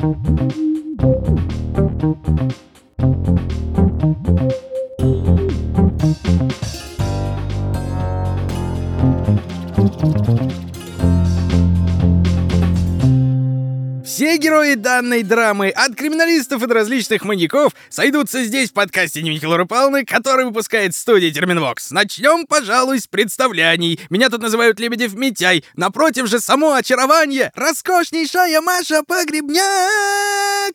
Thank you. Данной драмы, от криминалистов и до различных маньяков, сойдутся здесь в подкасте «Дневники Лоры Павловны», который выпускает студия Терминвокс. Начнем, пожалуй, с представлений. Меня тут называют Лебедев Митяй. Напротив же само очарование. Роскошнейшая Маша Погребняк.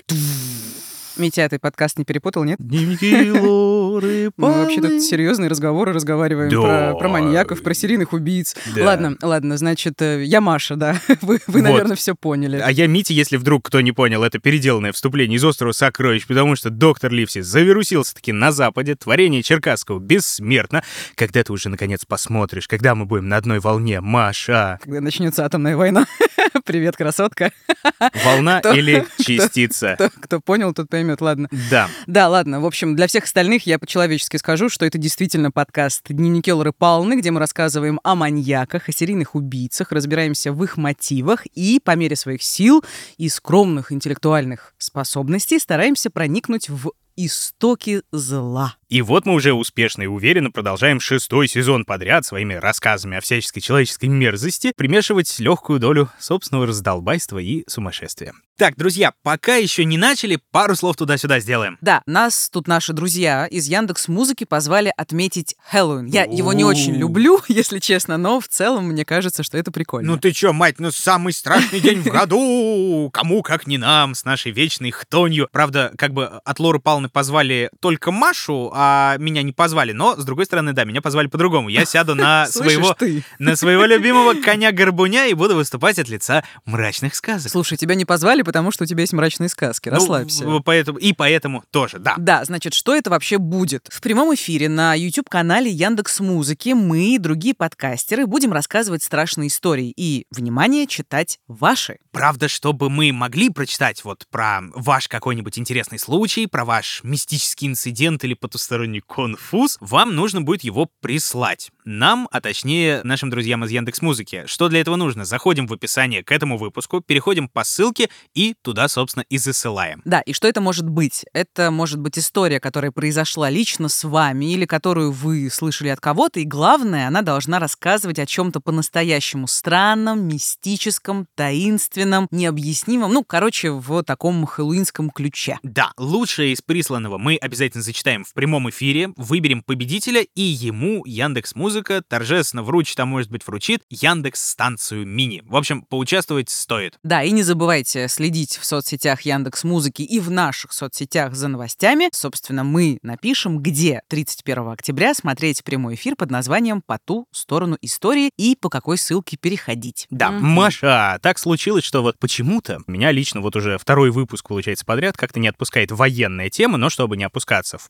Митя, ты подкаст не перепутал, нет? Дневники Лоры Мы вообще тут серьезные разговоры разговариваем Да. про, про маньяков, про серийных убийц. Да. Ладно, ладно, значит, э, я Маша, да. Вы, вы Вот. наверное, все поняли. А я Митя, если вдруг кто не понял, это переделанное вступление из «Острова сокровищ», потому что доктор Ливси завирусился-таки на Западе, творение Черкасского бессмертно. Когда ты уже, наконец, посмотришь, когда мы будем на одной волне, Маша? Когда начнется атомная война. Привет, красотка. Волна Кто- или частица? Кто, кто понял, тот поймет. Ладно. Да. Да, ладно. В общем, для всех остальных я по-человечески скажу, что это действительно подкаст «Дневники Лоры Павловны», где мы рассказываем о маньяках, о серийных убийцах, разбираемся в их мотивах и, по мере своих сил и скромных интеллектуальных способностей, стараемся проникнуть в истоки зла. И вот мы уже успешно и уверенно продолжаем шестой сезон подряд своими рассказами о всяческой человеческой мерзости примешивать легкую долю собственного раздолбайства и сумасшествия. Так, друзья, пока еще не начали, пару слов туда-сюда сделаем. Да, нас тут наши друзья из Яндекс Музыки позвали отметить Хэллоуин. Я его не очень люблю, если честно, но в целом мне кажется, что это прикольно. Ну ты чё, мать, ну самый страшный день в году! Кому, как не нам, с нашей вечной хтонью. Правда, как бы от Лоры Павловны позвали только Машу, а меня не позвали. Но, с другой стороны, да, меня позвали по-другому. Я сяду на своего, на своего любимого коня-горбуня и буду выступать от лица мрачных сказок. Слушай, тебя не позвали, потому что у тебя есть мрачные сказки. Ну, Расслабься. в- поэтому, и поэтому тоже, да. Да, значит, что это вообще будет? В прямом эфире на YouTube-канале Яндекс Музыки мы и другие подкастеры будем рассказывать страшные истории и, внимание, читать ваши. Правда, чтобы мы могли прочитать вот про ваш какой-нибудь интересный случай, про ваш мистический инцидент или потусторонний конфуз, вам нужно будет его прислать. Нам, а точнее нашим друзьям из Яндекс Музыки. Что для этого нужно? Заходим в описание к этому выпуску, переходим по ссылке и туда, собственно, и засылаем. Да, и что это может быть? Это может быть история, которая произошла лично с вами или которую вы слышали от кого-то, и главное, она должна рассказывать о чем-то по-настоящему странном, мистическом, таинственном, необъяснимом, ну, короче, в таком хэллоуинском ключе. Да, лучшее из присланного мы обязательно зачитаем в прямом эфире, выберем победителя, и ему Яндекс Музыка торжественно вручит, а может быть вручит, Яндекс станцию мини. В общем, поучаствовать стоит. Да, и не забывайте следить в соцсетях Яндекс Музыки и в наших соцсетях за новостями. Собственно, мы напишем, где 31 октября смотреть прямой эфир под названием «По ту сторону истории» и по какой ссылке переходить. Да, Мгм. Маша, так случилось, что вот почему-то меня лично вот уже второй выпуск, получается, подряд как-то не отпускает военная тема, но чтобы не опускаться в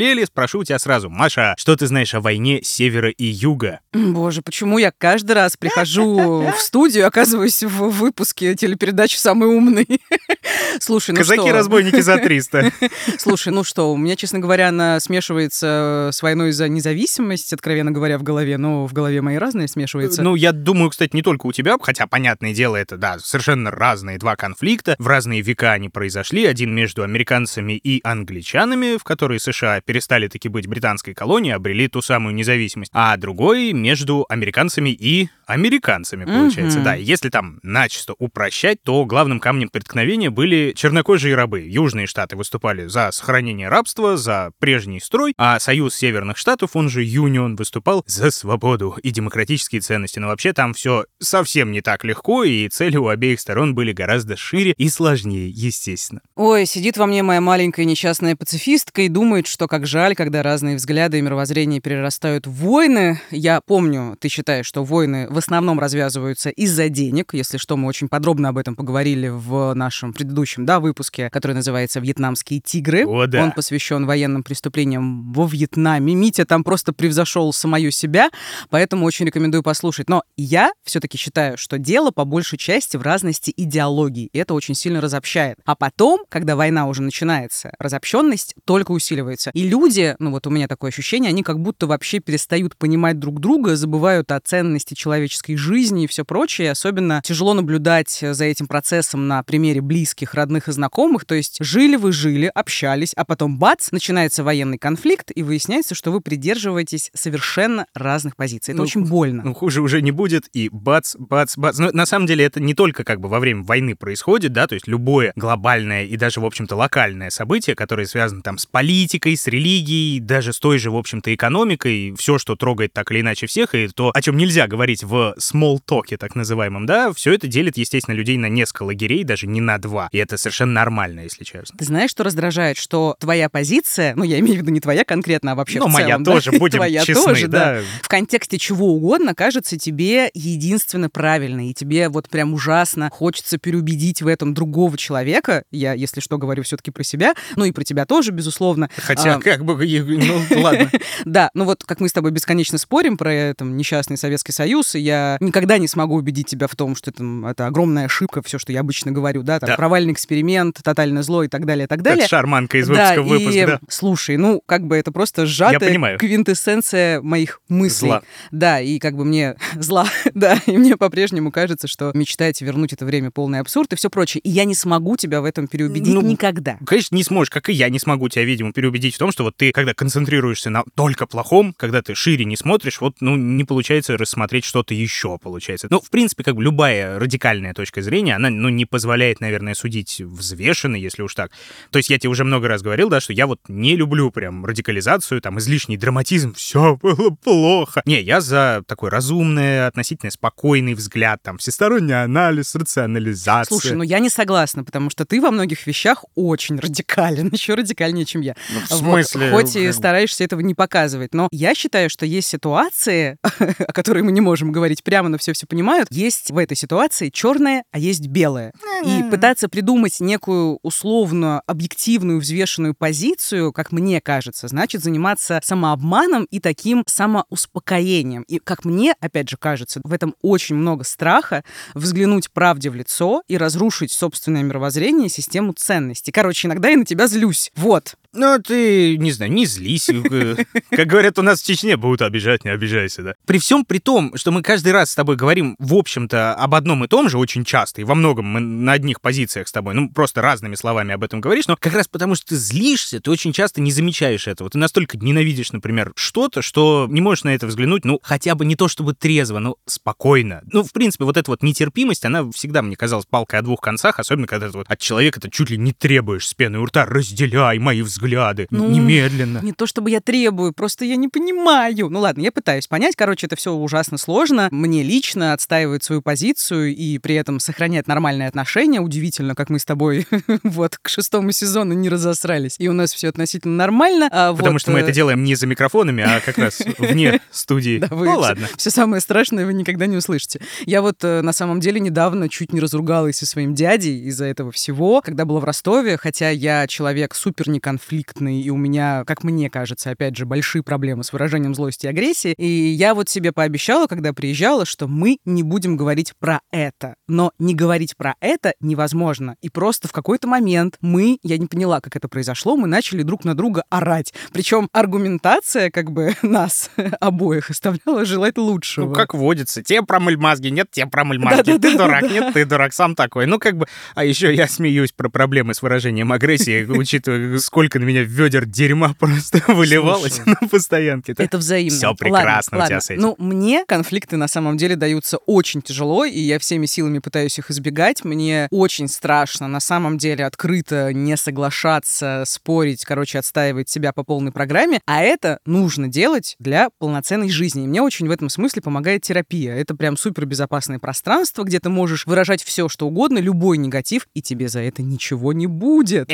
параллели, спрошу у тебя сразу, Маша, что ты знаешь о войне севера и юга? Боже, почему я каждый раз прихожу в студию, оказываюсь в выпуске телепередачи «Самый умный»? Слушай, ну что? Казаки-разбойники за 300. Слушай, ну что, у меня, честно говоря, она смешивается с войной за независимость, откровенно говоря, в голове, но в голове мои разные смешиваются. Ну, я думаю, кстати, не только у тебя, хотя, понятное дело, это, да, совершенно разные два конфликта. В разные века они произошли. Один между американцами и англичанами, в которые США перестали таки быть британской колонией, обрели ту самую независимость. А другой между американцами и американцами, получается. Мгм. Да, если там начисто упрощать, то главным камнем преткновения были чернокожие рабы. Южные штаты выступали за сохранение рабства, за прежний строй, а Союз Северных Штатов, он же Юнион, выступал за свободу и демократические ценности. Но вообще там все совсем не так легко, и цели у обеих сторон были гораздо шире и сложнее, естественно. Ой, сидит во мне моя маленькая несчастная пацифистка и думает, что как жаль, когда разные взгляды и мировоззрения перерастают в войны. Я помню, ты считаешь, что войны в основном развязываются из-за денег. Если что, мы очень подробно об этом поговорили в нашем предыдущем да, выпуске, который называется «Вьетнамские тигры». О, да. Он посвящен военным преступлениям во Вьетнаме. Митя там просто превзошел самую себя, поэтому очень рекомендую послушать. Но я все-таки считаю, что дело по большей части в разности идеологий. И это очень сильно разобщает. А потом, когда война уже начинается, разобщенность только усиливается. И люди, ну вот у меня такое ощущение, они как будто вообще перестают понимать друг друга, забывают о ценности человеческого человеческой жизни и все прочее. Особенно тяжело наблюдать за этим процессом на примере близких, родных и знакомых. То есть жили вы, жили, общались, а потом бац, начинается военный конфликт, и выясняется, что вы придерживаетесь совершенно разных позиций. Это ну, очень больно. Ну, хуже уже не будет, и бац, бац, бац. Но на самом деле это не только как бы во время войны происходит, да, то есть любое глобальное и даже, в общем-то, локальное событие, которое связано там с политикой, с религией, даже с той же, в общем-то, экономикой, все, что трогает так или иначе всех, и то, о чем нельзя говорить в small talk, так называемом, да, все это делит, естественно, людей на несколько лагерей, даже не на два. И это совершенно нормально, если честно. Ты знаешь, что раздражает? Что твоя позиция, ну, я имею в виду не твоя конкретно, а вообще ну, в моя целом, тоже, да? будем твоя честны, тоже, да. да. В контексте чего угодно кажется тебе единственно правильной, и тебе вот прям ужасно хочется переубедить в этом другого человека. Я, если что, говорю все-таки про себя, ну и про тебя тоже, безусловно. Хотя, а, как бы, ну, ладно. Да, ну вот как мы с тобой бесконечно спорим про там, несчастный Советский Союз, и я никогда не смогу убедить тебя в том, что это, это огромная ошибка, все, что я обычно говорю, да, там, Да. провальный эксперимент, тотальное зло и так далее, и так далее. Как шарманка из да, выпуска в выпуск, и, да. слушай, ну, как бы это просто сжатая квинтэссенция моих мыслей. Зла. Да, и как бы мне зла, да, и мне по-прежнему кажется, что мечтать вернуть это время полный абсурд и все прочее. И я не смогу тебя в этом переубедить Ну, никогда. Конечно, не сможешь, как и я не смогу тебя, видимо, переубедить в том, что вот ты, когда концентрируешься на только плохом, когда ты шире не смотришь, вот, ну, не получается рассмотреть что-то еще, получается. Ну, в принципе, как бы любая радикальная точка зрения, она, ну, не позволяет, наверное, судить взвешенно, если уж так. То есть я тебе уже много раз говорил, да, что я вот не люблю прям радикализацию, там, излишний драматизм, все было плохо. Не, я за такой разумный, относительно спокойный взгляд, там, всесторонний анализ, рационализация. Слушай, ну я не согласна, потому что ты во многих вещах очень радикален, еще радикальнее, чем я. Ну, в Вот, смысле? хоть и стараешься этого не показывать. Но я считаю, что есть ситуации, о которых мы не можем говорить прямо, но все все понимают. Есть в этой ситуации черное, а есть белое. И пытаться придумать некую условно объективную, взвешенную позицию, как мне кажется, значит заниматься самообманом и таким самоуспокоением. И как мне, опять же, кажется, в этом очень много страха взглянуть правде в лицо и разрушить собственное мировоззрение и систему ценностей. Короче, иногда я на тебя злюсь. Вот. Ну, ты, не знаю, не злись. э, Как говорят у нас в Чечне, будут обижать, не обижайся, да. При всем при том, что мы каждый раз с тобой говорим, в общем-то, об одном и том же очень часто, и во многом мы на одних позициях с тобой, ну, просто разными словами об этом говоришь, но как раз потому, что ты злишься, ты очень часто не замечаешь этого. Ты настолько ненавидишь, например, что-то, что не можешь на это взглянуть, ну, хотя бы не то чтобы трезво, но спокойно. Ну, в принципе, вот эта вот нетерпимость, она всегда мне казалась палкой о двух концах, особенно когда ты вот от человека ты чуть ли не требуешь с пеной у рта, разделяй мои взгляды, Ну, немедленно. Не то чтобы я требую, просто я не понимаю. Ну ладно, я пытаюсь понять. Короче, это все ужасно сложно. Мне лично отстаивать свою позицию и при этом сохранять нормальные отношения. Удивительно, как мы с тобой вот к шестому сезону не разосрались. И у нас все относительно нормально. А Потому вот, что мы э, это делаем не за микрофонами, а как раз вне студии. Да, Ну ладно. Все самое страшное вы никогда не услышите. Я вот э, на самом деле недавно чуть не разругалась со своим дядей из-за этого всего, когда была в Ростове, хотя я человек супер неконфликтный, и у меня, как мне кажется, опять же, большие проблемы с выражением злости и агрессии. И я вот себе пообещала, когда приезжала, что мы не будем говорить про это. Но не говорить про это невозможно. И просто в какой-то момент мы, я не поняла, как это произошло, мы начали друг на друга орать. Причем аргументация как бы нас обоих оставляла желать лучшего. Ну, как водится. Те промыль мозги, нет, те промыль мозги. Да-да-да-да-да. Ты дурак, нет, ты дурак, сам такой. Ну, как бы... А еще я смеюсь про проблемы с выражением агрессии, учитывая, сколько на меня ведер дерьма просто выливалось на постоянке. Это взаимно. Ладно, прекрасно у тебя с этим. Ну, мне конфликты на самом деле даются очень тяжело, и я всеми силами пытаюсь их избегать. Мне очень страшно на самом деле открыто не соглашаться, спорить, короче, отстаивать себя по полной программе. А это нужно делать для полноценной жизни. И мне очень в этом смысле помогает терапия. Это прям супер безопасное пространство, где ты можешь выражать все, что угодно, любой негатив, и тебе за это ничего не будет.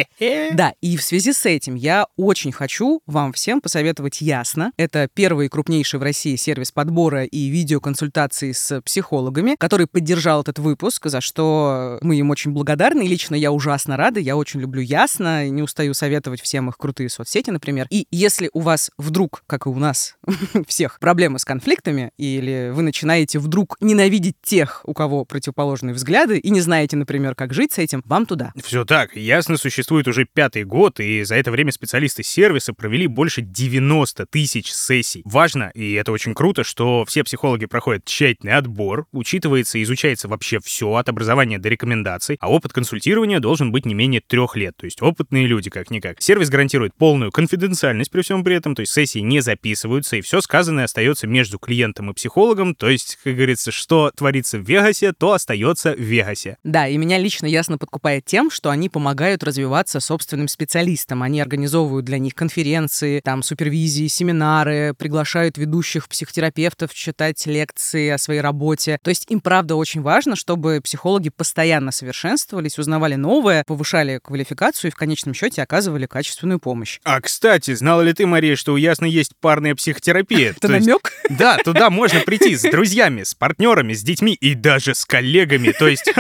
Да, и в связи с этим я очень хочу вам всем посоветовать Ясно. Это первый крупнейший в России сервис подбора и видеоконсультаций с психологами, который поддержал этот выпуск, за что мы им очень благодарны. И лично я ужасно рада, я очень люблю Ясно, не устаю советовать всем их крутые соцсети, например. И если у вас вдруг, как и у нас всех, проблемы с конфликтами, или вы начинаете вдруг ненавидеть тех, у кого противоположные взгляды, и не знаете, например, как жить с этим, вам туда. Все так. Ясно существует уже пятый год, и за это время специалисты сервиса провели больше 90 тысяч сессий. Важно, и это очень круто, что все психологи проходят проходят тщательный отбор, учитывается и изучается вообще все, от образования до рекомендаций, а опыт консультирования должен быть не менее трех лет, то есть опытные люди как-никак. Сервис гарантирует полную конфиденциальность при всем при этом, то есть сессии не записываются, и все сказанное остается между клиентом и психологом, то есть, как говорится, что творится в Вегасе, то остается в Вегасе. Да, и меня лично ясно подкупает тем, что они помогают развиваться собственным специалистам. Они организовывают для них конференции, там, супервизии, семинары, приглашают ведущих психотерапевтов читать лекции о своей работе. То есть им, правда, очень важно, чтобы психологи постоянно совершенствовались, узнавали новое, повышали квалификацию и в конечном счете оказывали качественную помощь. А, кстати, знала ли ты, Мария, что у Ясно есть парная психотерапия? Это намек? Да, туда можно прийти с друзьями, с партнерами, с детьми и даже с коллегами. То есть,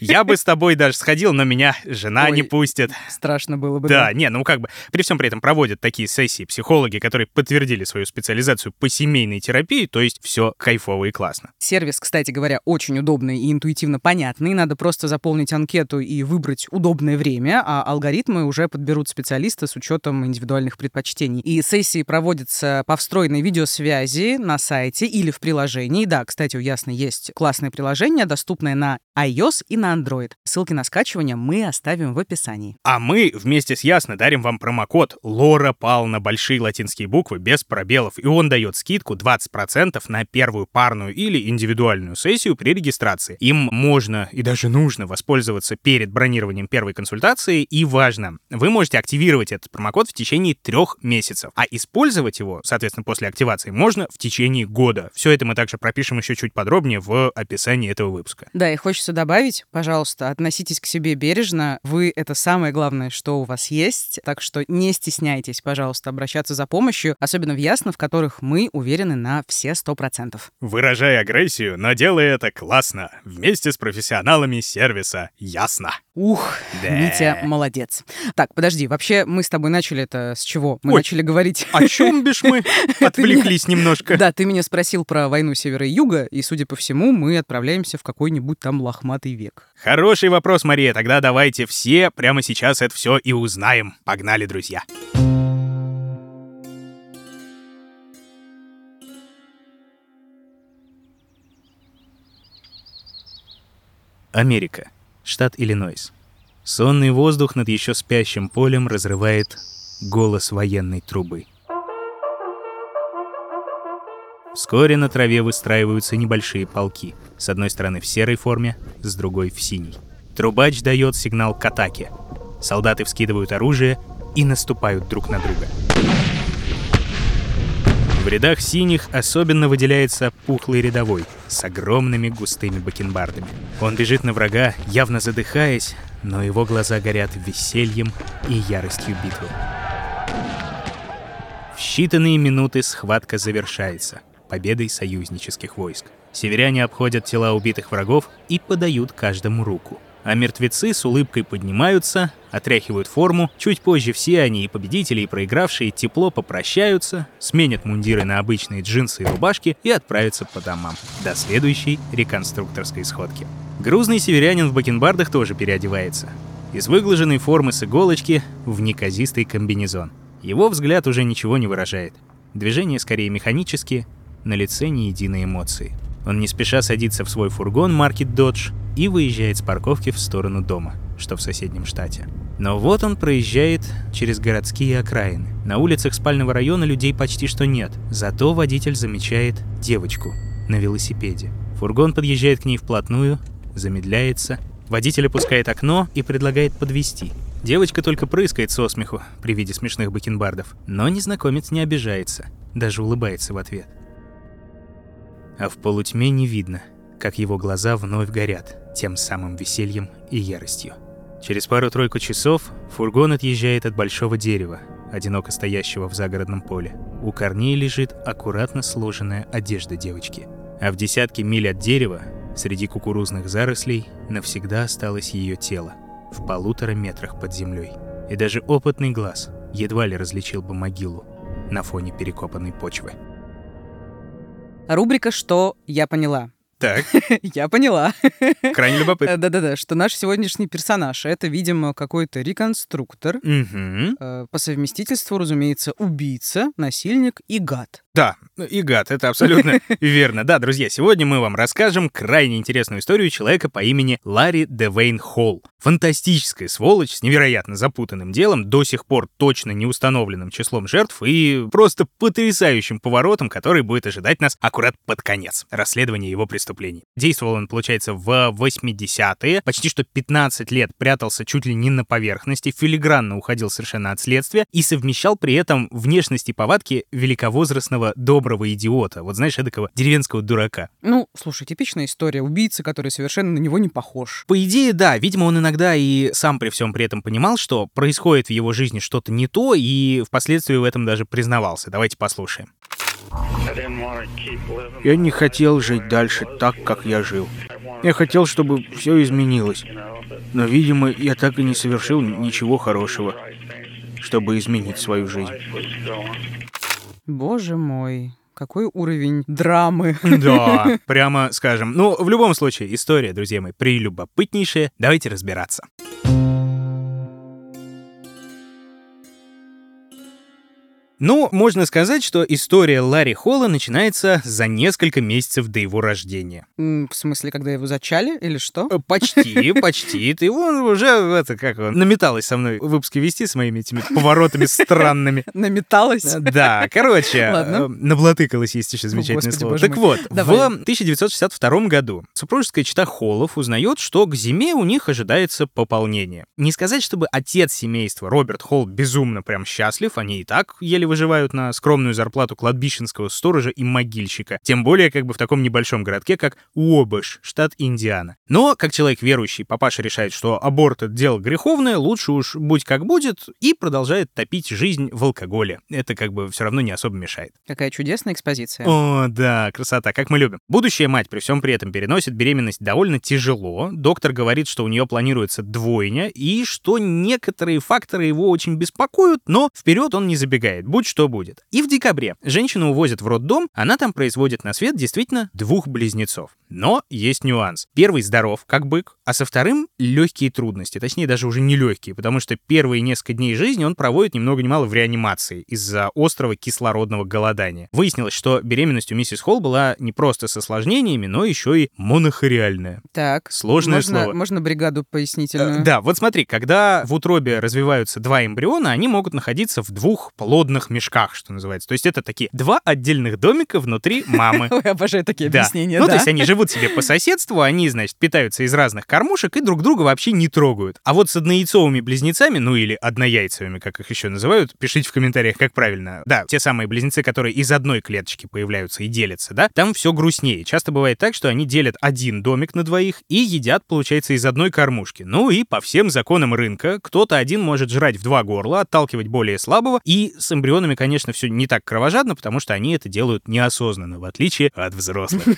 я бы с тобой даже сходил, но меня жена не пустит. Страшно было бы. Да, не, ну как бы при всем при этом проводят такие сессии психологи, которые подтвердили свою специализацию по семейной терапии, то есть все кайфово и классно. Сервис, кстати говоря, очень удобный и интуитивно понятный. Надо просто заполнить анкету и выбрать удобное время, а алгоритмы уже подберут специалиста с учетом индивидуальных предпочтений. И сессии проводятся по встроенной видеосвязи на сайте или в приложении. Да, кстати, у Ясно есть классное приложение, доступное на iOS и на Android. Ссылки на скачивание мы оставим в описании. А мы вместе с Ясно дарим вам промокод Лора Пал на большие латинские буквы без пробелов, и он дает скидку 20% на первую парную или индивидуальную сессию при регистрации. Им можно и даже нужно воспользоваться перед бронированием первой консультации, и важно, вы можете активировать этот промокод в течение трех месяцев, а использовать его, соответственно, после активации можно в течение года. Все это мы также пропишем еще чуть подробнее в описании этого выпуска. Да, и хочется добавить, пожалуйста, относитесь к себе бережно. Вы — это самое главное, что у вас есть. Так что не стесняйтесь, пожалуйста, обращаться за помощью, особенно в ясно, в которых мы уверены на все сто процентов. Выражай агрессию, но делай это классно, вместе с профессионалами сервиса Ясно. Ух, Да. Митя, молодец. Так, подожди, вообще мы с тобой начали это с чего? Мы Ой, начали говорить... О чем бишь мы отвлеклись немножко? Да, ты меня спросил про войну севера и юга, и, судя по всему, мы отправляемся в какой-нибудь там лохматый век. Хороший вопрос, Мария. Тогда давайте все прямо сейчас это все и узнаем. Погнали, друзья. Америка. Штат Иллинойс. Сонный воздух над еще спящим полем разрывает голос военной трубы. Вскоре на траве выстраиваются небольшие полки. С одной стороны в серой форме, с другой в синей. Трубач дает сигнал к атаке. Солдаты вскидывают оружие и наступают друг на друга. В рядах синих особенно выделяется пухлый рядовой с огромными густыми бакенбардами. Он бежит на врага, явно задыхаясь, но его глаза горят весельем и яростью битвы. В считанные минуты схватка завершается победой союзнических войск. Северяне обходят тела убитых врагов и подают каждому руку. А мертвецы с улыбкой поднимаются, отряхивают форму. Чуть позже все они, и победители, и проигравшие, тепло попрощаются, сменят мундиры на обычные джинсы и рубашки и отправятся по домам. До следующей реконструкторской сходки. Грузный северянин в бакенбардах тоже переодевается. Из выглаженной формы с иголочки в неказистый комбинезон. Его взгляд уже ничего не выражает. Движения скорее механические, на лице ни единой эмоции. Он не спеша садится в свой фургон марки Dodge и выезжает с парковки в сторону дома, что в соседнем штате. Но вот он проезжает через городские окраины. На улицах спального района людей почти что нет, зато водитель замечает девочку на велосипеде. Фургон подъезжает к ней вплотную, замедляется. Водитель опускает окно и предлагает подвести. Девочка только прыскает со смеху при виде смешных бакенбардов, но незнакомец не обижается, даже улыбается в ответ. А в полутьме не видно, как его глаза вновь горят тем самым весельем и яростью. Через пару-тройку часов фургон отъезжает от большого дерева, одиноко стоящего в загородном поле. У корней лежит аккуратно сложенная одежда девочки. А в десятке миль от дерева, среди кукурузных зарослей, навсегда осталось ее тело, в полутора метрах под землей. И даже опытный глаз едва ли различил бы могилу на фоне перекопанной почвы. Рубрика «Что я поняла». Так, Я поняла. крайне любопытно. Э, Да-да-да, что наш сегодняшний персонаж — это, видимо, какой-то реконструктор, э, по совместительству, разумеется, убийца, насильник и гад. Да, и гад, это абсолютно верно. Да, друзья, сегодня мы вам расскажем крайне интересную историю человека по имени Ларри Девейн Холл. Фантастическая сволочь с невероятно запутанным делом, до сих пор точно не установленным числом жертв и просто потрясающим поворотом, который будет ожидать нас аккурат под конец расследования его преступлений. Действовал он, получается, в 80-е, почти что 15 лет прятался чуть ли не на поверхности, филигранно уходил совершенно от следствия и совмещал при этом внешность и повадки великовозрастного доброго идиота, вот знаешь, эдакого деревенского дурака. Ну, слушай, типичная история убийцы, который совершенно на него не похож. По идее, да, видимо, он иногда иногда и сам при всем при этом понимал, что происходит в его жизни что-то не то, и впоследствии в этом даже признавался. Давайте послушаем. Я не хотел жить дальше так, как я жил. Я хотел, чтобы все изменилось. Но, видимо, я так и не совершил ничего хорошего, чтобы изменить свою жизнь. Боже мой какой уровень драмы. Да, прямо скажем. Ну, в любом случае, история, друзья мои, прелюбопытнейшая. Давайте разбираться. Ну, можно сказать, что история Ларри Холла начинается за несколько месяцев до его рождения. В смысле, когда его зачали или что? Э, почти, почти. Ты вон уже, это, как он, наметалась со мной выпуски вести с моими этими поворотами странными. Наметалась? Э, да, короче, э, наблатыкалась, есть еще замечательное слово. Так вот, в 1962 году супружеская чита Холлов узнает, что к зиме у них ожидается пополнение. Не сказать, чтобы отец семейства Роберт Холл безумно прям счастлив, они и так еле выживают на скромную зарплату кладбищенского сторожа и могильщика. Тем более как бы в таком небольшом городке, как Уобэш, штат Индиана. Но, как человек верующий, папаша решает, что аборт — это дело греховное, лучше уж будь как будет, и продолжает топить жизнь в алкоголе. Это как бы все равно не особо мешает. Какая чудесная экспозиция. О, да, красота, как мы любим. Будущая мать при всем при этом переносит беременность довольно тяжело. Доктор говорит, что у нее планируется двойня, и что некоторые факторы его очень беспокоят, но вперед он не забегает. Будь что будет. И в декабре женщину увозят в роддом, она там производит на свет действительно двух близнецов. Но есть нюанс. Первый здоров, как бык, а со вторым легкие трудности. Точнее, даже уже не легкие, потому что первые несколько дней жизни он проводит ни много ни мало в реанимации из-за острого кислородного голодания. Выяснилось, что беременность у миссис Холл была не просто с осложнениями, но еще и монохориальная. Так. Сложное можно, слово. Можно бригаду пояснительную? Э, да, вот смотри, когда в утробе развиваются два эмбриона, они могут находиться в двух плодных мешках, что называется. То есть это такие два отдельных домика внутри мамы. Ой, обожаю такие да. объяснения, Ну, да. то есть они живут себе по соседству, они, значит, питаются из разных кормушек и друг друга вообще не трогают. А вот с однояйцовыми близнецами, ну или однояйцевыми, как их еще называют, пишите в комментариях, как правильно. Да, те самые близнецы, которые из одной клеточки появляются и делятся, да, там все грустнее. Часто бывает так, что они делят один домик на двоих и едят, получается, из одной кормушки. Ну и по всем законам рынка кто-то один может жрать в два горла, отталкивать более слабого, и с эмбрионами, конечно, все не так кровожадно, потому что они это делают неосознанно, в отличие от взрослых.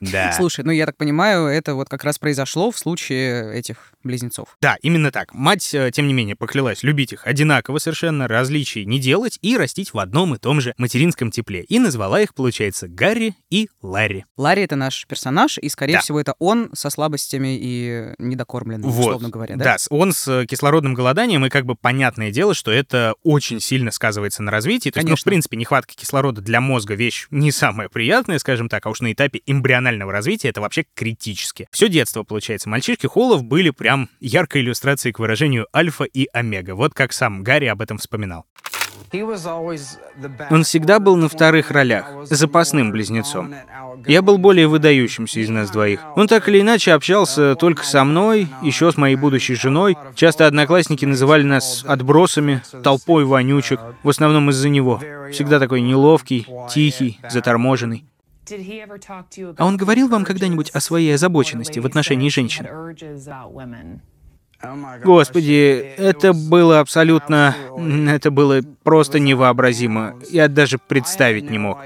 Да. Слушай, ну я так понимаю, это вот как раз произошло в случае этих близнецов. Да, именно так. Мать, э, тем не менее, поклялась любить их одинаково совершенно, различий не делать и растить в одном и том же материнском тепле. И назвала их, получается, Гарри и Ларри. Ларри — это наш персонаж, и, скорее Да. всего, это он со слабостями и недокормленным, Вот. условно говоря, да? Да, он с э, кислородным голоданием, и как бы понятное дело, что это очень сильно сказывается на развитии. То есть, ну, в Конечно. принципе, нехватка кислорода для мозга вещь не самая приятная, скажем так, а уж на этапе эмбрионального развития это вообще критически. Все детство, получается, мальчишки Холлов были прям яркой иллюстрацией к выражению альфа и омега. Вот как сам Гарри об этом вспоминал. Он всегда был на вторых ролях, запасным близнецом. Я был более выдающимся из нас двоих. Он так или иначе общался только со мной, еще с моей будущей женой. Часто одноклассники называли нас отбросами, толпой вонючек, в основном из-за него. Всегда такой неловкий, тихий, заторможенный. А он говорил вам когда-нибудь о своей озабоченности в отношении женщин? Господи, это было абсолютно... Это было просто невообразимо. Я даже представить не мог.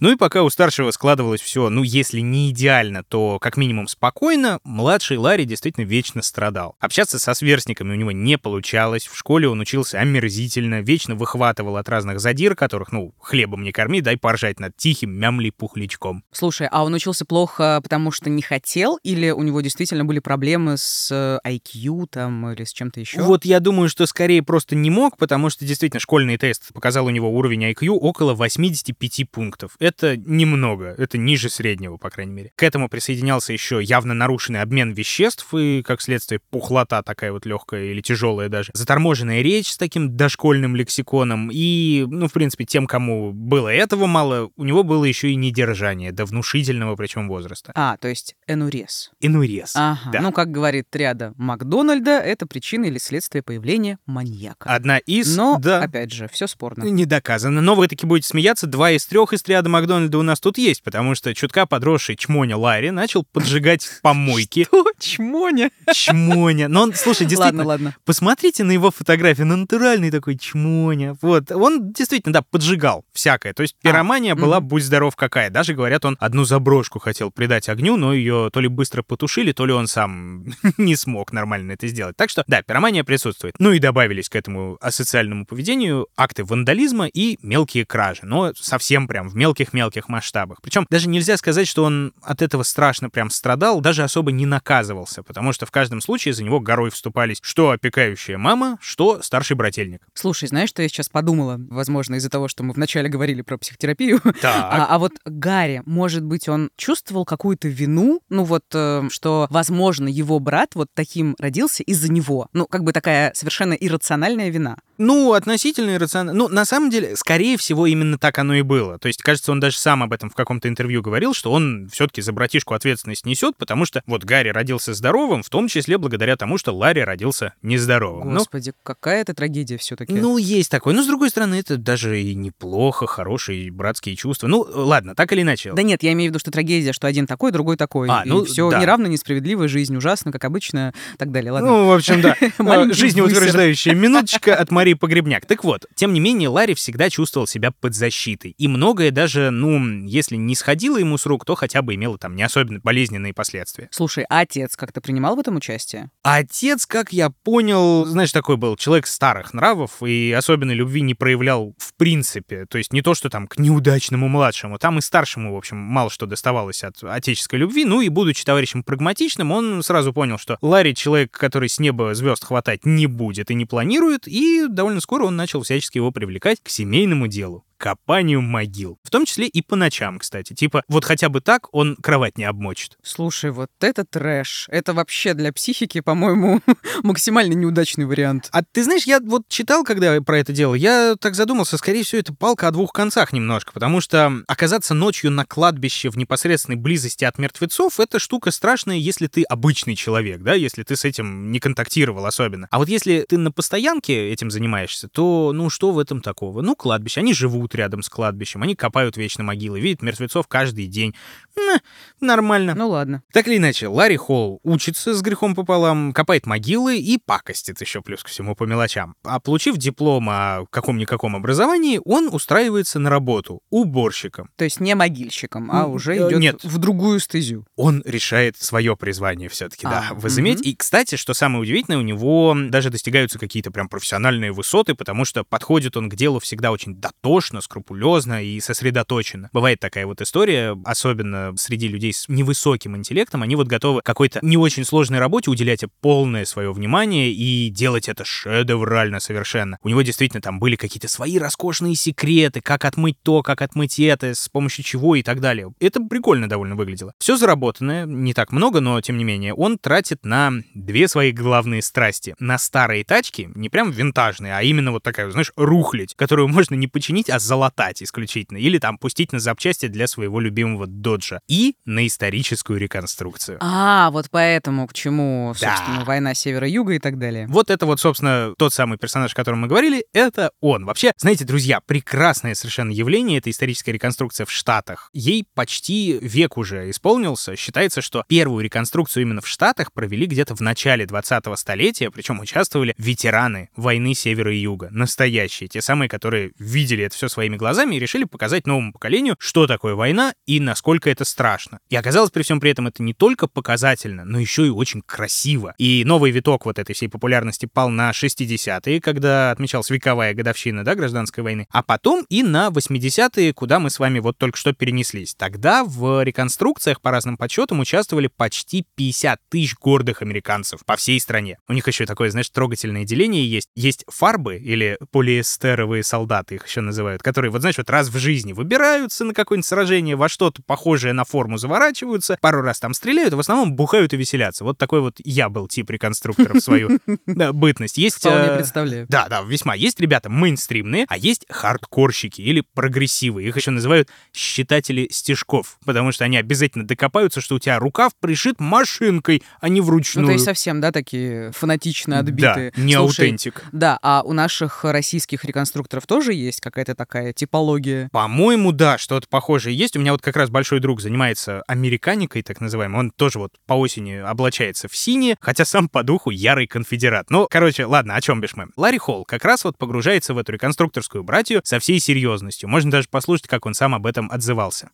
Ну и пока у старшего складывалось все, ну, если не идеально, то как минимум спокойно, младший Ларри действительно вечно страдал. Общаться со сверстниками у него не получалось, в школе он учился омерзительно, вечно выхватывал от разных задир, которых, ну, хлебом не корми, дай поржать над тихим мямли пухлячком. Слушай, а он учился плохо, потому что не хотел, или у него действительно были проблемы с IQ э, там или с чем-то еще? Вот я думаю, что скорее просто не мог, потому что действительно школьный тест показал у него уровень IQ около 85 пунктов. Это немного, это ниже среднего, по крайней мере. К этому присоединялся еще явно нарушенный обмен веществ и, как следствие, пухлота такая вот легкая или тяжелая даже. Заторможенная речь с таким дошкольным лексиконом. И, ну, в принципе, тем, кому было этого мало, у него было еще и недержание до внушительного причем возраста. А, то есть энурез. Энурез. Ага. Да. Ну, как говорит триада Макдональда, это причина или следствие появления маньяка. Одна из... Но, да. опять же, все спорно. Не доказано. Но вы таки будете смеяться. Два из трех из триада Макдональда у нас тут есть, потому что чутка подросший чмоня Ларри начал поджигать помойки. Что? Чмоня? Чмоня. Но он, слушай, действительно, Ладно, ладно. посмотрите на его фотографии, ну, натуральный такой чмоня. Вот, он действительно, да, поджигал всякое. То есть пиромания была, мгм. будь здоров, какая. Даже, говорят, он одну заброшку хотел придать огню, но ее то ли быстро потушили, то ли он сам не смог нормально это сделать. Так что, да, пиромания присутствует. Ну и добавились к этому асоциальному поведению акты вандализма и мелкие кражи. Но совсем прям в мелких-мелких масштабах. Причем даже нельзя сказать, что он от этого страшно прям страдал, даже особо не наказывался, потому что в каждом случае за него горой вступались что опекающая мама, что старший брательник. Слушай, знаешь, что я сейчас подумала? Возможно, из-за того, что мы вначале говорили про психотерапию. А, а вот Гарри, может быть, он чувствовал какую-то вину, ну вот, э, что, возможно, его брат вот таким родился из-за него. Ну, как бы такая совершенно иррациональная вина. Ну, относительно иррационально. Ну, на самом деле, скорее всего, именно так оно и было. То есть, кажется, он даже сам об этом в каком-то интервью говорил, что он все-таки за братишку ответственность несет, потому что вот Гарри родился здоровым, в том числе благодаря тому, что Ларри родился нездоровым. Ну, Господи, какая это трагедия все-таки. Ну, есть такое. Но, с другой стороны, это даже и неплохо, хорошие братские чувства. Ну, ладно, так или иначе. Да нет, я имею в виду, что трагедия, что один такой, другой такой. А, ну, все да. неравно, несправедливо, жизнь ужасна, как обычно, и так далее. Ладно. Ну, в общем, да. Маленький Жизнеутверждающая минуточка от Марии Погребняк. Так вот, тем не менее, Ларри всегда чувствовал себя под защитой. И многое даже, ну, если не сходило ему с рук, то хотя бы имело там не особенно болезненные последствия. Слушай, а отец как-то принимал в этом участие? Отец, как я понял, знаешь, такой был человек старых нравов и особенной любви не проявлял в принципе. То есть не то, что там к неудачному младшему, там и старшему, в общем, мало что доставалось от отеческой любви. Ну и будучи товарищем прагматичным, он сразу понял, что Ларри человек, который с неба звезд хватать не будет и не планирует, и довольно скоро он начал всячески его привлекать к семейному делу копанию могил. В том числе и по ночам, кстати. Типа, вот хотя бы так он кровать не обмочит. Слушай, вот это трэш. Это вообще для психики, по-моему, максимально неудачный вариант. А ты знаешь, я вот читал, когда про это дело, я так задумался, скорее всего, это палка о двух концах немножко, потому что оказаться ночью на кладбище в непосредственной близости от мертвецов — это штука страшная, если ты обычный человек, да, если ты с этим не контактировал особенно. А вот если ты на постоянке этим занимаешься, то, ну, что в этом такого? Ну, кладбище, они живут рядом с кладбищем, они копают вечно могилы, видят мертвецов каждый день. М, Нормально. Ну ладно. Так или иначе, Ларри Холл учится с грехом пополам, копает могилы и пакостит еще плюс ко всему по мелочам. А получив диплом о каком-никаком образовании, он устраивается на работу уборщиком. То есть не могильщиком, а уже э, идет нет. в другую стезю. Он решает свое призвание все-таки, да, А, возыметь. мгм. И, кстати, что самое удивительное, у него даже достигаются какие-то прям профессиональные высоты, потому что подходит он к делу всегда очень дотошно, скрупулезно и сосредоточенно. Бывает такая вот история, особенно среди людей с невысоким интеллектом, они вот готовы какой-то не очень сложной работе уделять полное свое внимание и делать это шедеврально совершенно. У него действительно там были какие-то свои роскошные секреты, как отмыть то, как отмыть это, с помощью чего и так далее. Это прикольно довольно выглядело. Все заработанное, не так много, но тем не менее, он тратит на две свои главные страсти. На старые тачки, не прям винтажные, а именно вот такая, знаешь, рухлядь, которую можно не починить, а залатать исключительно. Или там пустить на запчасти для своего любимого доджа. И на историческую реконструкцию. А, вот поэтому к чему, Да. собственно, война севера-юга и так далее. Вот это вот, собственно, тот самый персонаж, о котором мы говорили, это он. Вообще, знаете, друзья, прекрасное совершенно явление, это историческая реконструкция в Штатах. Ей почти век уже исполнился. Считается, что первую реконструкцию именно в Штатах провели где-то в начале 20-го столетия, причем участвовали ветераны войны Севера и Юга. Настоящие, те самые, которые видели это все своими глазами и решили показать новому поколению, что такое война и насколько это страшно. И оказалось при всем при этом это не только показательно, но еще и очень красиво. И новый виток вот этой всей популярности пал на 60-е, когда отмечалась вековая годовщина, да, гражданской войны, а потом и на 80-е, куда мы с вами вот только что перенеслись. Тогда в реконструкциях по разным подсчетам участвовали почти 50 тысяч гордых американцев по всей стране. У них еще такое, знаешь, трогательное деление есть. Есть фарбы или полиэстеровые солдаты, их еще называют, которые, вот знаешь, вот раз в жизни выбираются на какое-нибудь сражение, во что-то похожее на форму заворачиваются, пару раз там стреляют, а в основном бухают и веселятся. Вот такой вот я был тип реконструктора в свою бытность. Есть... Вполне э, представляю. Да, да, весьма. Есть ребята мейнстримные, а есть хардкорщики или прогрессивы. Их еще называют считатели стежков, потому что они обязательно докопаются, что у тебя рукав пришит машинкой, а не вручную. Ну, то есть совсем, да, такие фанатично отбитые. Да, не Слушай, аутентик. Да, а у наших российских реконструкторов тоже есть какая-то такая типология? По-моему, да, что-то похожее есть. У меня вот как раз большой друг занимается американикой, так называемой. Он тоже вот по осени облачается в синее, хотя сам по духу ярый конфедерат. Ну, короче, ладно, о чем бишь мы. Ларри Холл как раз вот погружается в эту реконструкторскую братью со всей серьезностью. Можно даже послушать, как он сам об этом отзывался.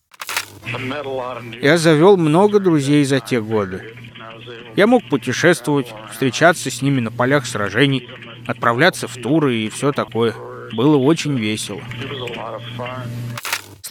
Я завел много друзей за те годы. Я мог путешествовать, встречаться с ними на полях сражений, отправляться в туры и все такое. Было очень весело.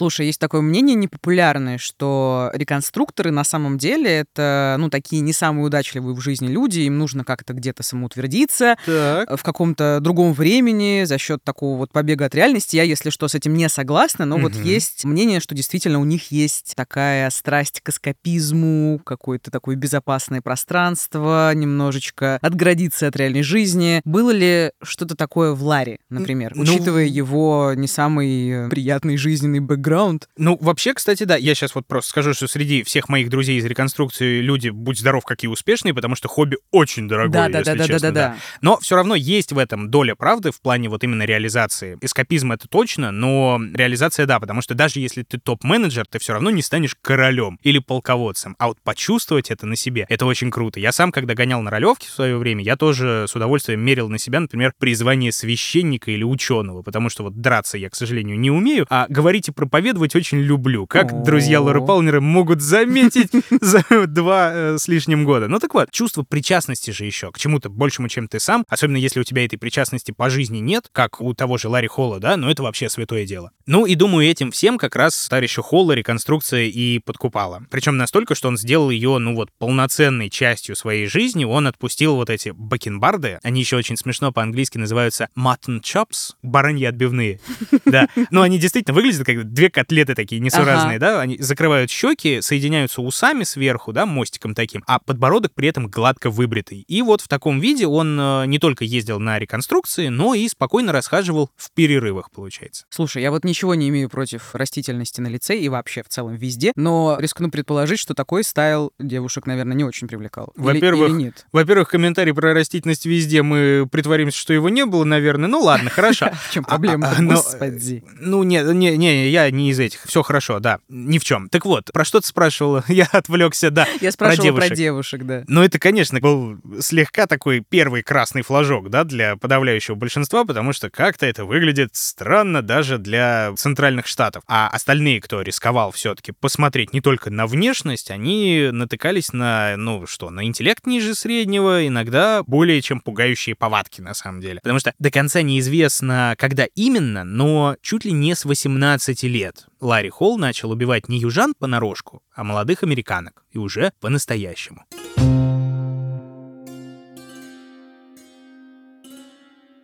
Слушай, есть такое мнение непопулярное, что реконструкторы на самом деле это, ну, такие не самые удачливые в жизни люди, им нужно как-то где-то самоутвердиться так. в каком-то другом времени за счет такого вот побега от реальности. Я, если что, с этим не согласна, но угу. вот есть мнение, что действительно у них есть такая страсть к эскапизму, какое-то такое безопасное пространство, немножечко отградиться от реальной жизни. Было ли что-то такое в Ларе, например, ну... учитывая его не самый приятный жизненный бэкграунд? Бэкграунд. Ну, вообще, кстати, да, я сейчас вот просто скажу, что среди всех моих друзей из реконструкции люди, будь здоров, какие успешные, потому что хобби очень дорогое, да, да, если да, честно. Да, да, да, да. Но все равно есть в этом доля правды в плане вот именно реализации. Эскапизм — это точно, но реализация — да, потому что даже если ты топ-менеджер, ты все равно не станешь королем или полководцем. А вот почувствовать это на себе — это очень круто. Я сам, когда гонял на ролевке в свое время, я тоже с удовольствием мерил на себя, например, призвание священника или ученого, потому что вот драться я, к сожалению, не умею, а говорить и проповедовать очень люблю. Как друзья Лоры Палмера могут заметить за два э, с лишним года. Ну так вот, чувство причастности же еще к чему-то большему, чем ты сам, особенно если у тебя этой причастности по жизни нет, как у того же Ларри Холла, да, но это вообще святое дело. Ну и думаю, этим всем как раз товарищу Холла реконструкция и подкупала. Причем настолько, что он сделал ее, ну вот, полноценной частью своей жизни, он отпустил вот эти бакенбарды, они еще очень смешно по-английски называются mutton chops, бараньи отбивные, да, но они действительно выглядят как две котлеты такие несуразные, ага. да, они закрывают щеки, соединяются усами сверху, да, мостиком таким, а подбородок при этом гладко выбритый. И вот в таком виде он э, не только ездил на реконструкции, но и спокойно расхаживал в перерывах, получается. Слушай, я вот ничего не имею против растительности на лице и вообще в целом везде, но рискну предположить, что такой стайл девушек, наверное, не очень привлекал. Во-первых, или, или нет? Во-первых, комментарий про растительность везде мы притворимся, что его не было, наверное. Ну ладно, хорошо. В чем проблема? А, а, Господи. Ну, не, не, не, я не из этих. Все хорошо, да. Ни в чем. Так вот, про что ты спрашивала? Я отвлекся, да. Я спрашивала про девушек, да. Ну, это, конечно, был слегка такой первый красный флажок, да, для подавляющего большинства, потому что как-то это выглядит странно даже для центральных штатов. А остальные, кто рисковал все-таки посмотреть не только на внешность, они натыкались на, ну что, на интеллект ниже среднего, иногда более чем пугающие повадки, на самом деле. Потому что до конца неизвестно, когда именно, но чуть ли не с 18 лет Ларри Холл начал убивать не южан понарошку, а молодых американок, и уже по-настоящему.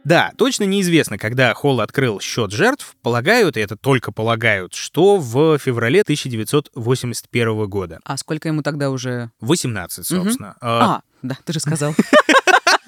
Да, точно неизвестно, когда Холл открыл счет жертв. Полагают, и это только полагают, что в феврале 1981 года. А сколько ему тогда уже? 18, собственно. Угу. А, да, ты же сказал.